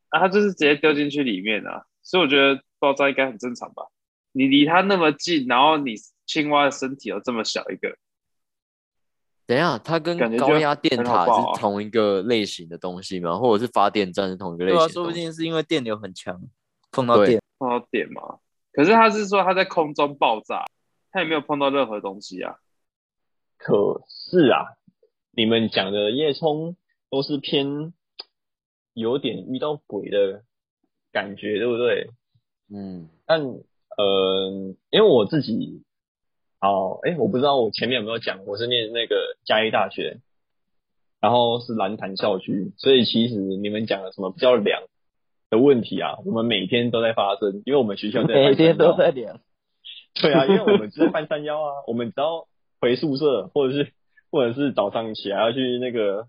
啊，他就是直接丢进去里面啊，所以我觉得爆炸应该很正常吧？你离它那么近，然后你青蛙的身体又这么小一个，等一下，它跟高压电塔是同一个类型的东西吗？或者是发电站是同一个类对啊，型的东西？说不定是因为电流很强，碰到对电，碰到电嘛。可是他是说他在空中爆炸，他也没有碰到任何东西啊。可是啊，你们讲的叶冲都是偏有点遇到鬼的感觉，对不对？嗯，但呃，因为我自己，哦，哎，我不知道我前面有没有讲，我是念那个嘉义大学，然后是蓝潭校区，所以其实你们讲的什么比较凉的问题啊，我们每天都在发生，因为我们学校在 <laughs> 每天都在量。对啊，因为我们就在半山腰啊，<laughs> 我们只要回宿舍，或者是或者是早上起来要去那个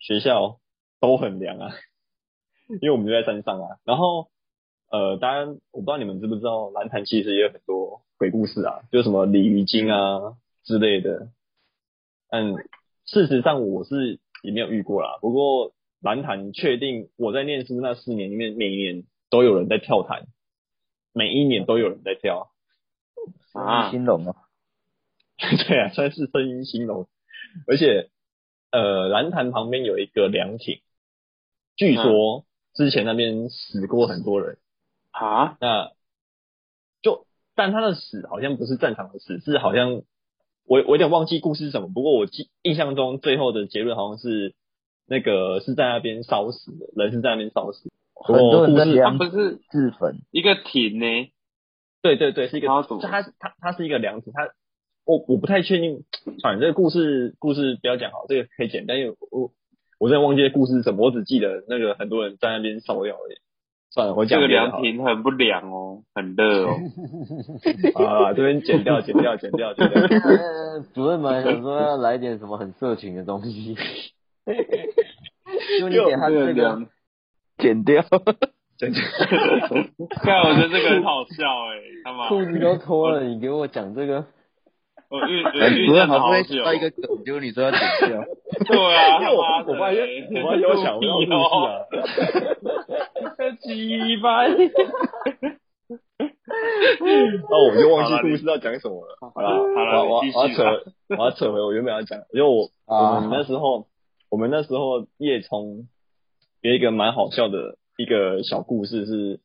学校，都很凉啊，因为我们就在山上啊。然后呃，当然我不知道你们知不知道，蓝潭其实也有很多鬼故事啊，就什么鲤鱼精啊之类的。嗯，事实上我是也没有遇过啦，不过蓝潭确定我在念书那四年里面，每一年都有人在跳潭，每一年都有人在跳。啊。兴隆哦，<laughs> 对啊，算是声音兴隆，而且呃，蓝潭旁边有一个凉亭，据说之前那边死过很多人，啊，那就但他的死好像不是正常的死，是好像我我有点忘记故事是什么，不过我记印象中最后的结论好像是那个是在那边烧死的，人是在那边烧死，很多人在量不是自焚，一个亭呢？对对对，是一个它它它是一个凉亭，它我我不太确定，算了，这个故事故事不要讲好，这个可以简单，因为我我真的忘记故事是什么，我只记得那个很多人在那边烧药而已。算了，我讲这个凉亭很不凉哦，很热哦。<laughs> 啊，这边剪掉，剪掉，剪掉，剪掉。呃 <laughs> 主任们想说要来点什么很色情的东西，<laughs> 就你给他这个剪掉，剪掉。<laughs> 看，我觉得这个很好笑哎，他妈，裤子都脱了，<laughs> 你给我讲这个，我遇我主遇见任好不容易到一个梗，结果你说要剪掉，对啊，因为我我发现我发现我想不到故事啊，鸡巴，那我就忘记故事要讲什么了。好了，好了我我要扯，我要扯回我原本要讲，因为我啊。我们那时候我们那时候夜冲有一个蛮好笑的一个小故事是，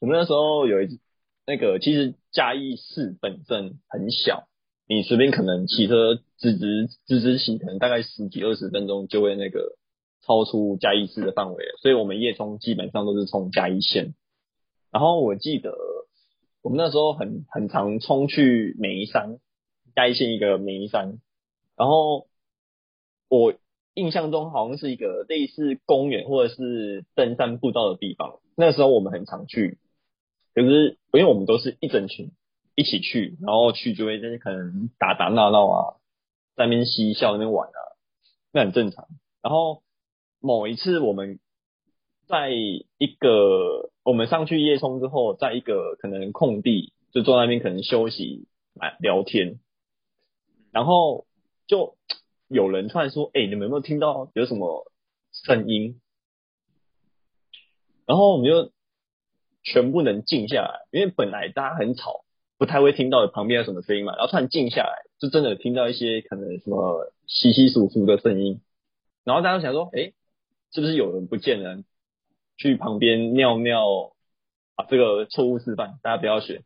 我们那时候有一那个其实嘉义市本身很小，你随便可能骑车直直直直骑，可能大概十几二十分钟就会那个超出嘉义市的范围了，所以我们夜冲基本上都是冲嘉义县。然后我记得我们那时候很很常冲去梅山，嘉义县一个梅山，然后我印象中好像是一个类似公园或者是登山步道的地方，那时候我们很常去，可是因为我们都是一整群一起去，然后去就会就是可能打打闹闹啊，在那边嬉笑那边玩啊，那很正常。然后某一次我们在一个我们上去夜冲之后，在一个可能空地就坐那边可能休息来聊天，然后就有人突然说：“哎、你们有没有听到有什么声音？”然后我们就全部能静下来，因为本来大家很吵，不太会听到旁边有什么声音嘛，然后突然静下来，就真的听到一些可能什么稀稀疏疏的声音，然后大家想说：“哎、是不是有人不见了？去旁边尿尿啊？这个错误示范，大家不要学。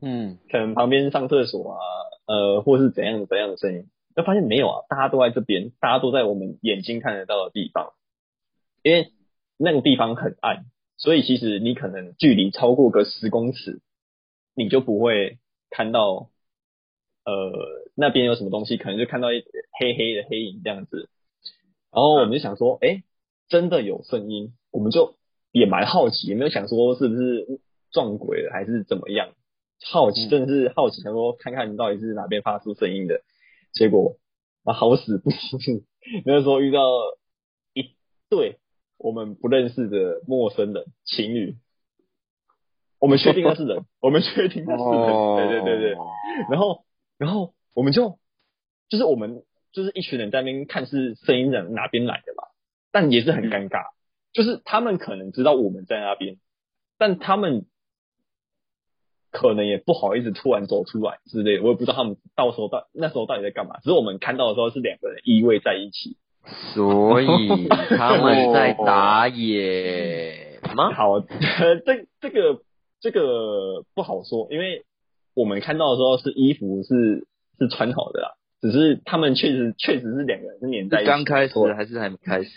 嗯，可能旁边上厕所啊，呃，或是怎样怎样的声音，就发现没有啊，大家都在这边，大家都在我们眼睛看得到的地方，因为那个地方很暗，所以其实你可能距离超过个十公尺，你就不会看到，呃，那边有什么东西，可能就看到一黑黑的黑影这样子。然后我们就想说，哎、真的有声音，我们就也蛮好奇，也没有想说是不是撞鬼了还是怎么样，好奇，嗯真的是好奇，想说看看到底是哪边发出声音的。结果啊，好死不死，那时候遇到一对我们不认识的陌生人情侣，我们确定他是人，<laughs> 我们确定他是人，哦。对对对对。然后然后我们就就是我们就是一群人在那边看是声音人哪边来的吧，但也是很尴尬，就是他们可能知道我们在那边，但他们可能也不好意思突然走出来之类的，我也不知道他们到时候到那时候到底在干嘛。只是我们看到的时候是两个人依偎在一起。所以他们在打野吗？<laughs> 好，<laughs> 这这个这个不好说，因为我们看到的时候是衣服是是穿好的啦，只是他们确实确实是两个人是黏在一起。刚开始还是还没开始？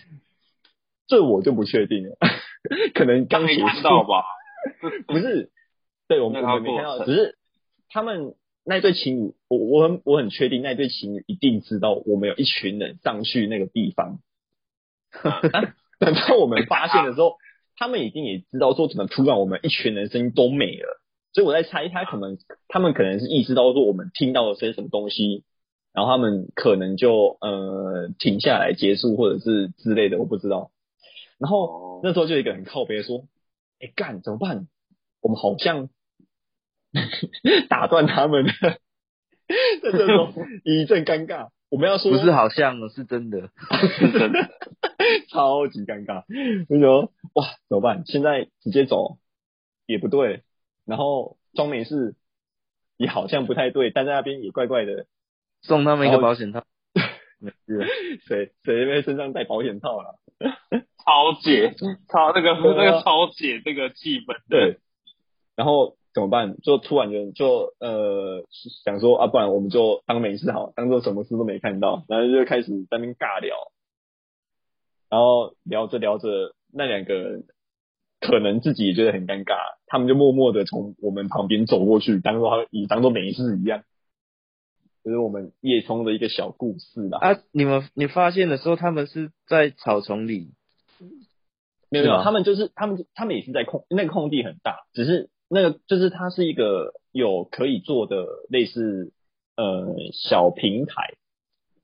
这我就不确定了，<laughs> 可能刚没结束看到吧？不是，对我们我们没看到，只是他们那对情侣，我我很我很确定那对情侣一定知道我们有一群人上去那个地方。啊 <laughs> 等到我们发现的时候，他们一定也知道说怎么突然我们一群人声音都没了，所以我在猜他可能他们可能是意识到说我们听到了些什么东西，然后他们可能就呃停下来结束或者是之类的，我不知道。然后那时候就有一个很靠边说，哎干怎么办？我们好像 <laughs> 打断他们了，<laughs> 在这时候一阵尴尬。我们要说不是好像是真的。真的，超级尴尬，就说哇怎么办？现在直接走也不对，然后装没事也好像不太对，但在那边也怪怪的。送他们一个保险套，<laughs> 没事了。谁谁在身上带保险套了？超解，超那个啊那个超解这个气氛。对，然后怎么办？就突然就就呃想说啊，不然我们就当没事好，当做什么事都没看到，然后就开始在那边尬聊，然后聊着聊着，那两个人可能自己也觉得很尴尬，他们就默默的从我们旁边走过去，当做他以当做没事一样。就是我们叶冲的一个小故事啦。啊，你们你发现的时候，他们是在草丛里，没有没有，他们就是他们他们也是在空那个空地很大，只是那个就是它是一个有可以做的类似呃小平台，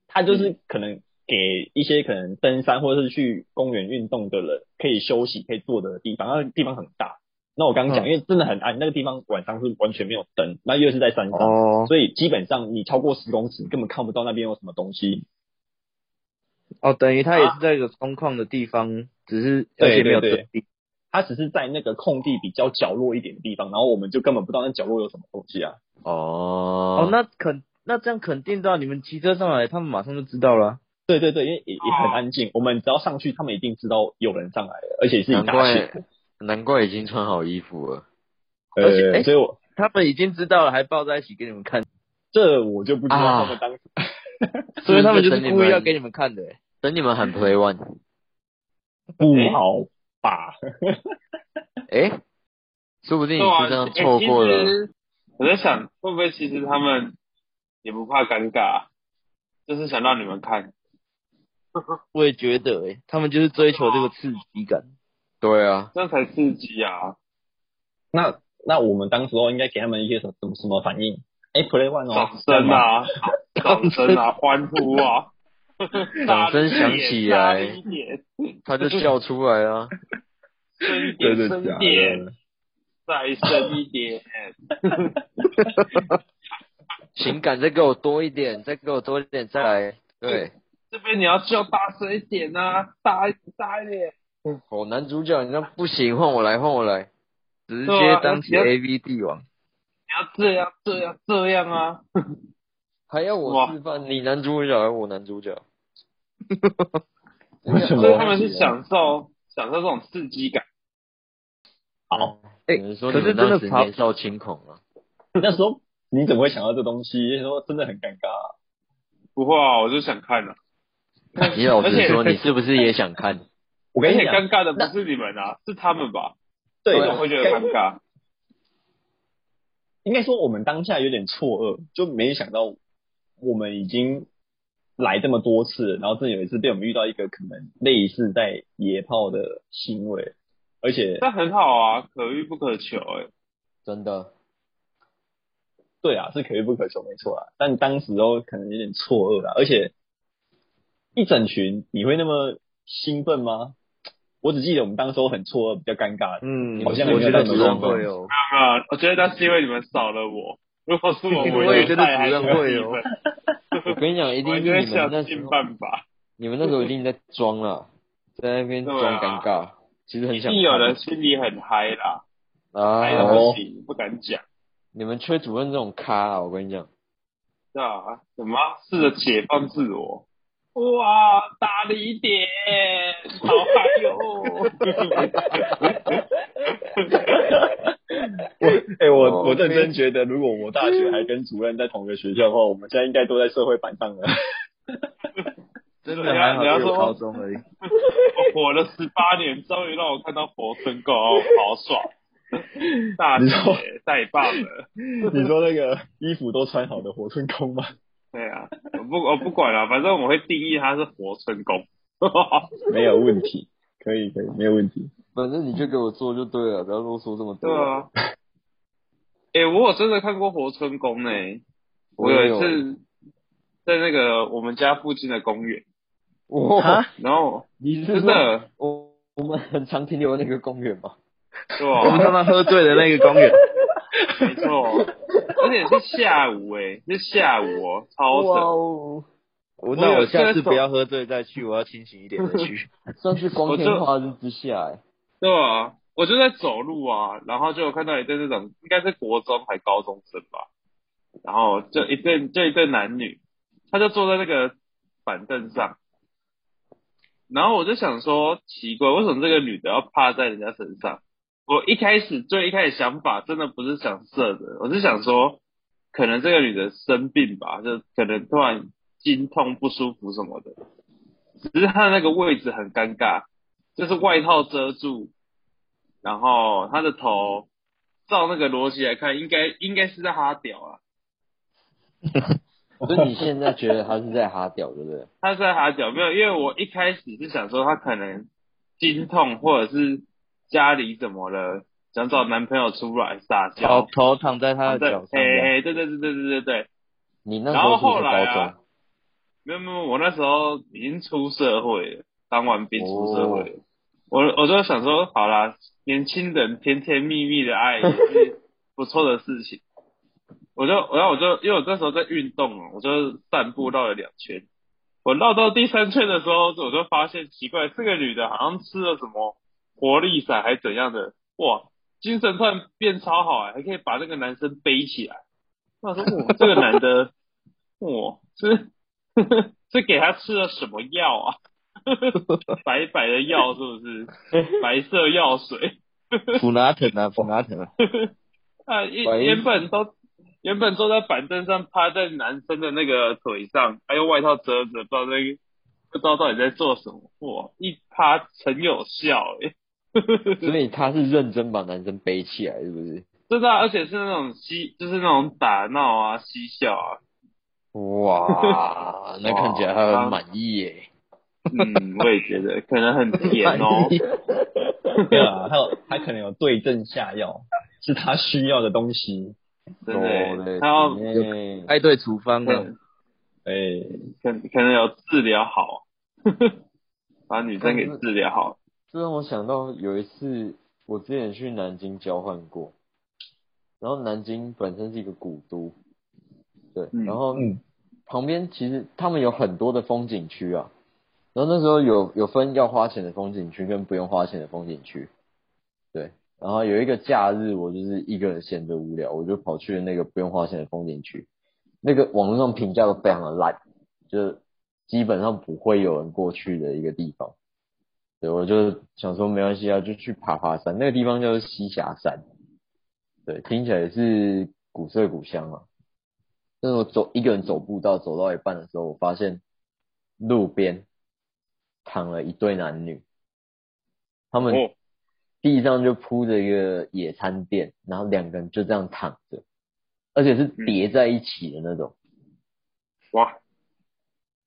它就是可能给一些可能登山或者是去公园运动的人可以休息可以坐的地方，那个地方很大。那我刚刚讲，嗯因为真的很暗，那个地方晚上是完全没有灯，那又是在山上，哦所以基本上你超过十公尺你根本看不到那边有什么东西。哦，等于它也是在一个空旷的地方，只是而且没有对对遮蔽。它只是在那个空地比较角落一点的地方，然后我们就根本不知道那角落有什么东西啊。哦哦，那肯那这样肯定到你们骑车上来，他们马上就知道了啊。对对对，因为也也很安静，我们只要上去，他们一定知道有人上来了，而且是一难大群。怪难怪已经穿好衣服了。呃，而且哎所以我他们已经知道了，还抱在一起给你们看，这我就不知道啊他们当时。所以他们就是故意要给你们看的。欸等你们喊 play one，不好吧？哎、说不定就这样欸错过了。其实我在想，会不会其实他们也不怕尴尬，就是想让你们看。<laughs> 我也觉得，哎，他们就是追求这个刺激感。对啊，这样才刺激啊！那那我们当时候应该给他们一些什么什么什么反应？哎，play one 哦，掌声啊，掌声啊，欢呼啊！<laughs> 掌声响起来他就笑出来啊。深一点，深一点的，再深一点。情感再给我多一点，再给我多一点，再来。对，这边你要叫大声一点啊，大一大一点。哦，男主角你那不行，换我来，换我来。直接当起 A V 帝王。你要这样这样这样啊！还要我示范？你男主角还是我男主角？<laughs> 为什么所以他们是享受享受这种刺激感。好，哎你说可是你们当真的跑时年少轻狂啊？那时候你怎么会想到这东西？说真的很尴尬啊。不会啊，我就想看了。你老实说，你是不是也想看？我跟你讲，尴尬的不是你们啊，是他们吧？对，为什么会觉得尴尬？应该说我们当下有点错愕，就没想到我们已经来这么多次，然后真的有一次被我们遇到一个可能类似在野炮的行为，而且但很好啊，可遇不可求哎、真的，对啊，是可遇不可求，没错啊。但当时候可能有点错愕啊，而且一整群你会那么兴奋吗？我只记得我们当时候很错愕，比较尴尬。嗯，好像我觉得主没有到那么动会哦。啊，我觉得那是因为你们少了我。<laughs> 如果是我，我也觉得主任会哦。我跟你讲，一定是你们那时候，<laughs> 你们那时候一定在装了，在那边装尴尬。其实很想。一定有人心里很嗨啦，嗨到不行，不敢讲。你们缺主任这种咖啊！我跟你讲。是啊，什么试着解放自我？哇，大力一点，好嗨哟！<laughs> 我 <laughs> 哎，我我认真觉得，如果我大学还跟主任在同一个学校的话，我们现在应该都在社会板上了。<laughs> 真的还好，有高中而已。<laughs> 我活了十八年，终于让我看到活春宫，好爽！大姐太棒了！你说那个衣服都穿好的活春宫吗？对啊，我不我不管了，反正我会定义他是活春宫，没有问题，可以可以，没有问题。反正你就给我做就对了，不要啰嗦这么多。对啊。<laughs> 哎，我有真的看过活春宫呢，我有一次在那个我们家附近的公园。哇！然后你真的，我我们很常停留那个公园吗？对啊。我们常常喝醉的那个公园。没错。而且是下午哎，是下午哦，超神！我那我下次不要喝醉再去，我要清醒一点再去。<laughs> 算是光天化日之下哎。对啊，我就在走路啊，然后就有看到一对那种应该是国中还高中生吧，然后就一对就一对男女，他就坐在那个板凳上，然后我就想说奇怪，为什么这个女的要趴在人家身上？我一开始最一开始想法真的不是想射的，我是想说，可能这个女的生病吧，就可能突然经痛不舒服什么的。只是她那个位置很尴尬，就是外套遮住，然后他的头照那个逻辑来看，应该应该是在哈屌啊。<laughs> 所以你现在觉得他是在哈屌，对不对？他是在哈屌，没有，因为我一开始是想说他可能经痛或者是。家里怎么了？想找男朋友出来撒娇，头躺在他的脚上。哎，对对对对对对对。你那时候后来啊？没有没有，我那时候已经出社会了，当完兵出社会了。我我就想说，好啦，年轻人甜甜蜜蜜的爱也是不错的事情。<laughs> 我就然后我就因为我这时候在运动哦，我就散步绕了两圈。我绕到第三圈的时候，我就发现奇怪，这个女的好像吃了什么。活力散还怎样的哇？精神突然变超好哎，还可以把那个男生背起来。我说哇，这个男的哇，是 <laughs> 是给他吃了什么药啊？<laughs> 白白的药是不是？<laughs> 白色药水？<laughs> 普拿疼啊，普拿疼啊！啊，原本都原本坐在板凳上，趴在男生的那个腿上，还用外套遮着，不知道在不知道到底在做什么。哇，一趴很有效哎。所以他是认真把男生背起来，是不是？真的，而且是那种嬉，就是那种打闹啊、嬉笑啊。哇，那看起来他很满意耶。<laughs> 嗯，我也觉得可能很甜哦。<laughs> 对啊，他有他可能有对症下药，是他需要的东西。对对，他要爱对处方的。哎，可可能有治疗好，<laughs> 把女生给治疗好。这让我想到有一次，我之前去南京交换过，然后南京本身是一个古都，对，然后旁边其实他们有很多的风景区啊，然后那时候有有分要花钱的风景区跟不用花钱的风景区，对，然后有一个假日我就是一个人闲着无聊，我就跑去了那个不用花钱的风景区，那个网络上评价都非常的烂，就基本上不会有人过去的一个地方。对，我就想说没关系啊，就去爬爬山。那个地方叫做西峡山，对，听起来是古色古香嘛。但是我走一个人走步道，走到一半的时候，我发现路边躺了一对男女，他们地上就铺着一个野餐垫，然后两个人就这样躺着，而且是叠在一起的那种。哇，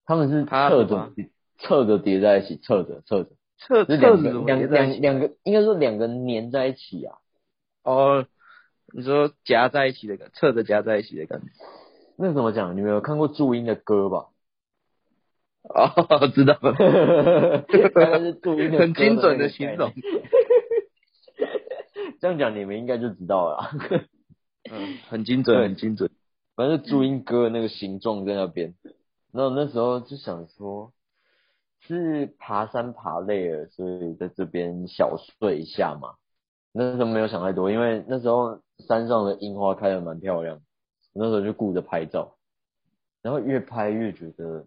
他们是侧着侧着叠在一起，侧着侧着。侧侧着两两两个，应该说两个粘在一起啊。哦，你说夹在一起的感，侧着夹在一起的感觉。那怎么讲？你没有看过注音的歌吧？哦，知道了。很精准的形容。<laughs> 这样讲你们应该就知道了。<laughs> 嗯，很精准，很精准。反正注音哥那个形状在那边，然后那时候就想说，是爬山爬累了，所以在这边小睡一下嘛。那时候没有想太多，因为那时候山上的樱花开的蛮漂亮，那时候就顾着拍照，然后越拍越觉得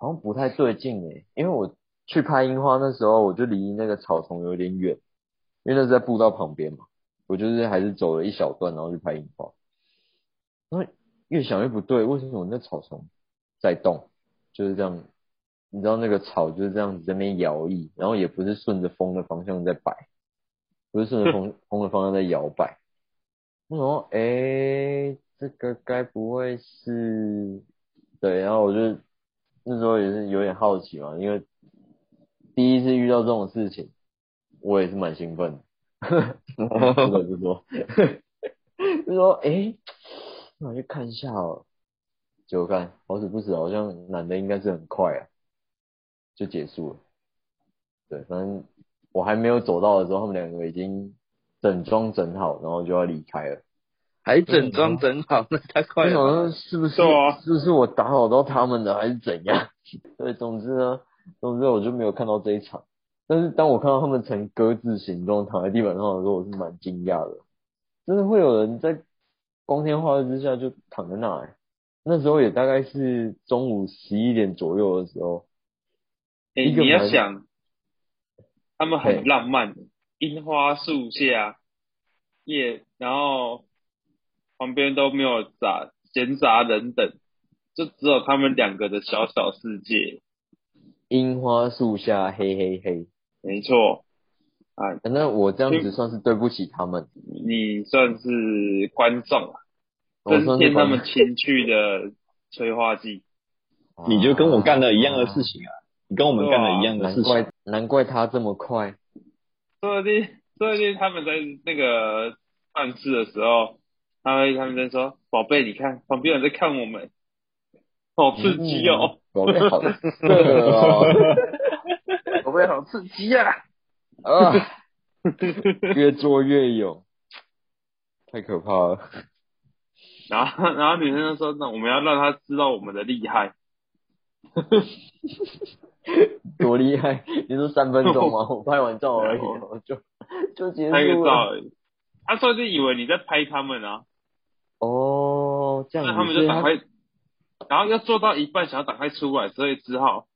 好像不太对劲诶，因为我去拍樱花那时候我就离那个草丛有点远，因为那是在步道旁边嘛，我就是还是走了一小段然后去拍樱花。然后越想越不对，为什么那草丛在动？就是这样，你知道那个草就是这样子在那边摇曳，然后也不是顺着风的方向在摆，不是顺着风 <laughs> 风的方向在摇摆。我想说，哎，这个该不会是？对，然后我就那时候也是有点好奇嘛，因为第一次遇到这种事情，我也是蛮兴奋的，<laughs> 不得不说，<laughs> 就说，哎。那我去看一下哦，结果看好死不死，好像男的应该是很快啊，就结束了。对，反正我还没有走到的时候，他们两个已经整装整好，然后就要离开了。还整装整好，那太快了。是不是是不是我打扰到他们了，还是怎样？<laughs> 对，总之呢，总之我就没有看到这一场。但是当我看到他们呈鸽子形状躺在地板上的时候，我是蛮惊讶的。真的会有人在光天化日之下就躺在那、欸，那时候也大概是中午十一点左右的时候，哎、你要想，他们很浪漫，樱花树下，夜，然后旁边都没有杂闲杂人等，就只有他们两个的小小世界。樱花树下嘿嘿嘿。没错，啊，那我这样子算是对不起他们，你算是观众啊，我增添他算是观们情趣的催化剂。你就跟我干了一样的事情啊，你跟我们干了一样的事情。难怪难怪他这么快。说不定，说不定他们在那个办事的时候，他会他们在说：“宝贝，你看旁边有人在看我们，好刺激哦。宝贝好 <laughs> 色哦，宝贝好刺激啊！啊，越做越有，太可怕了。然后，然后女生就说：“那我们要让他知道我们的厉害。<laughs> 多厉害！你说三分钟吗？我拍完照而已，<laughs> 我就就结束拍个照。而已。他说就以为你在拍他们啊，哦，这样，那他们就打开，然后要做到一半想要打开出来，所以只好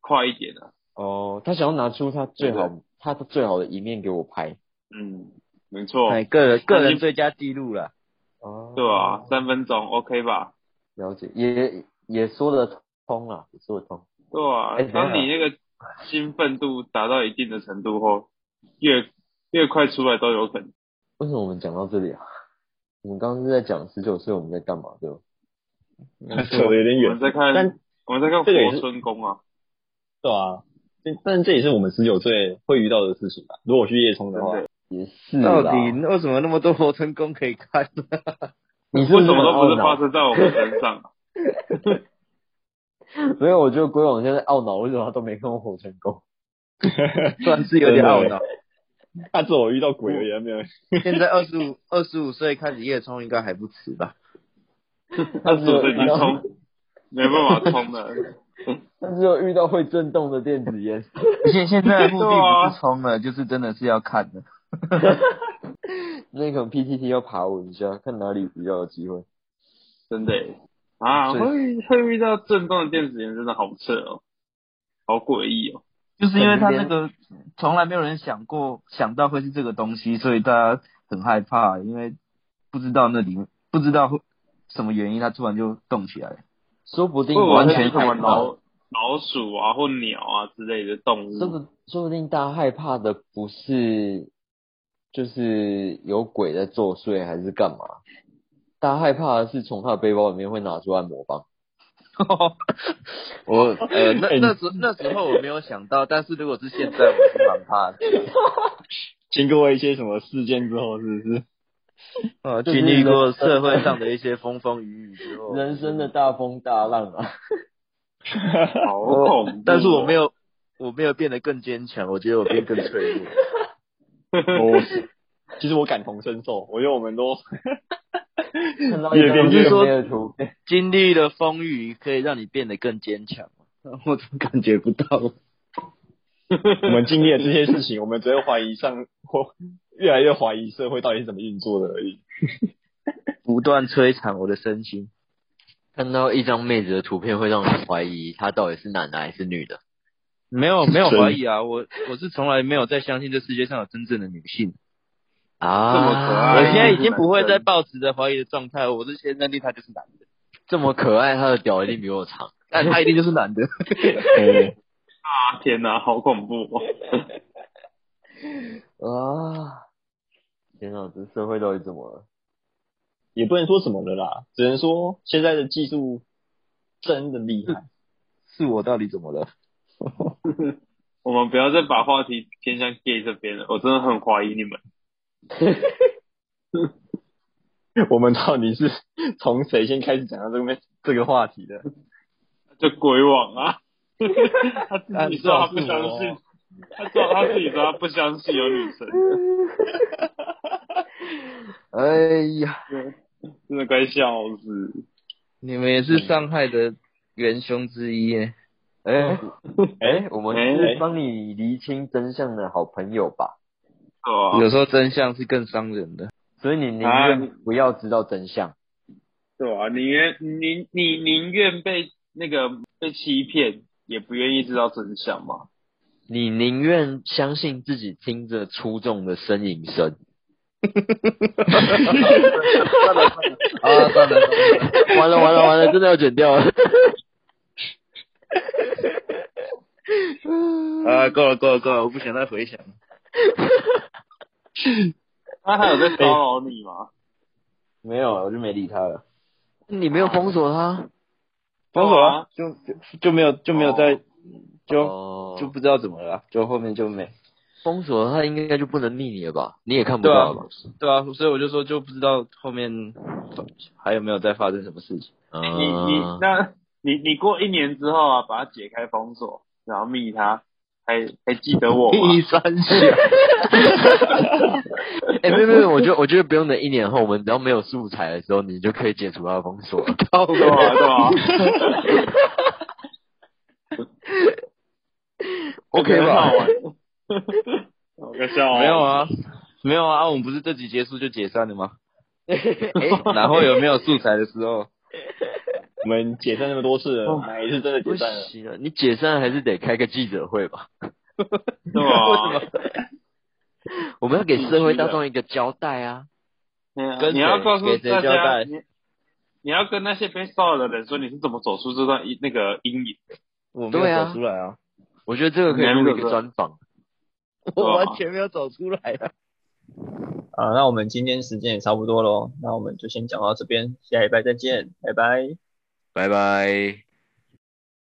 快一点了。哦，他想要拿出他最好他的最好的一面给我拍。嗯，没错，哎，个人个人最佳记录了。哦，对啊，三分钟 OK 吧？了解，也也说得通啊，也说得通。对啊当你那个兴奋度达到一定的程度后，越越快出来都有可能。为什么我们讲到这里啊？我们刚刚是在讲十九岁我们在干嘛，对吧？扯的有点远我们，在看但，我们在看活这个也是春宫啊，对啊，但但这也是我们十九岁会遇到的事情吧。如果去夜冲的话也是到。底为什么那么多佛春宫可以看？<laughs> 你为什么都不是发？生在我们身上？<laughs> 没有，我觉得龟王现在懊恼，为什么他都没看过火成功？<laughs> 算是有点懊恼。<laughs> 他只有遇到鬼而已，没有。<laughs> 现在二十五二十五岁开始夜冲应该还不迟吧？二十五岁已遇到，经冲，<laughs> 没办法冲了。但是有遇到会震动的电子烟。现现在的目的不是冲了，就是真的是要看的。那个 PTT 要爬文一下，看哪里比较有机会。真的耶啊，是会会遇到震动的电子烟，真的好扯哦，好诡异哦。就是因为他那个从来没有人想过想到会是这个东西，所以大家很害怕，因为不知道那里面不知道会什么原因，它突然就动起来了。说不定完全完全什么，老老鼠啊或鸟啊之类的动物，说不说不定大家害怕的不是就是有鬼在作祟，还是干嘛？大家害怕的是从他的背包里面会拿出按摩棒。<laughs> 我呃那哎那时那时候我没有想到，但是如果是现在，我是蛮怕的。<laughs> 经过一些什么事件之后，是不是？呃，就是经历过社会上的一些风风雨雨之后，人生的大风大浪啊！<laughs> 好恐怖。哦但是我没，有我没有变得更坚强，我觉得我变更脆弱。我其实我感同身受，我觉得我们都看到越变越越的图片，经历了风雨，可以让你变得更坚强。<laughs> 我怎么感觉不到？<laughs> 我们经历了这些事情，我们只会怀疑上或越来越怀疑社会到底是怎么运作的而已。<laughs> 不断摧残我的身心。看到一张妹子的图片，会让人怀疑她到底是男的还是女的。没有没有怀疑啊，我我是从来没有在相信这世界上有真正的女性。啊，这么可爱我现在已经不会再抱持着怀疑的状态，我是先认定他就是男的，这么可爱，他的屌一定比我长。<laughs> 但他一定就是男的。嗯，<laughs> 啊天哪，好恐怖、哦！<laughs> 啊！天哪，这社会到底怎么了？也不能说什么了啦，只能说现在的技术真的厉害。是我到底怎么了？我们不要再把话题偏向 gay 这边了，我真的很怀疑你们。<laughs> 我们到底是从谁先开始讲到这个这个话题的？就鬼网啊，<laughs> 他自己说他不相信，他说他自己说他不相信有女生，哎呀，真的该笑死。你们也是伤害的元凶之一耶。哎哎，我们哎是帮你厘清真相的好朋友吧？有时候真相是更伤人的。所以你宁啊愿不要知道真相。对啊？宁愿你你宁愿被那个被欺骗，也不愿意知道真相嘛？你宁愿相信自己听着粗重的呻吟声。<laughs> 啊，算了算了，完了完了完了，真的要剪掉了。啊，够了够了够了，我不想再回想了。他还有在骚扰你吗？没有，我就没理他了。你没有封锁他？封锁了，就就就没有就没有再就哦就不知道怎么了啊，就后面就没。封锁他，应该就不能密你了吧？你也看不到了吧？对啊，所以我就说就不知道后面还有没有再发生什么事情。你你嗯那你你过一年之后啊，把他解开封锁，然后密他，还还记得我吗？<laughs> 第三下，<laughs> 哎，没有没有，我觉得我觉得不用等一年后，我们只要没有素材的时候，你就可以解除他的封锁了。对吧？对吧 OK 吧很好玩好个笑哦没有啊，没有啊，我们不是这集结束就解散了吗？哎，<laughs> 然后有没有素材的时候？我们解散那么多次了，哪一次真的解散了？行啊，你解散还是得开个记者会吧？对吧？<laughs> 我们要给社会大众一个交代啊！你要告诉大家，你你要跟那些被骚扰的人说你是怎么走出这段阴那个阴影的。我没对啊有走出来啊，我觉得这个可以录一个专访。<laughs> 我完全没有走出来啊。啊，那我们今天时间也差不多喽，那我们就先讲到这边，下礼拜再见，拜拜。拜拜。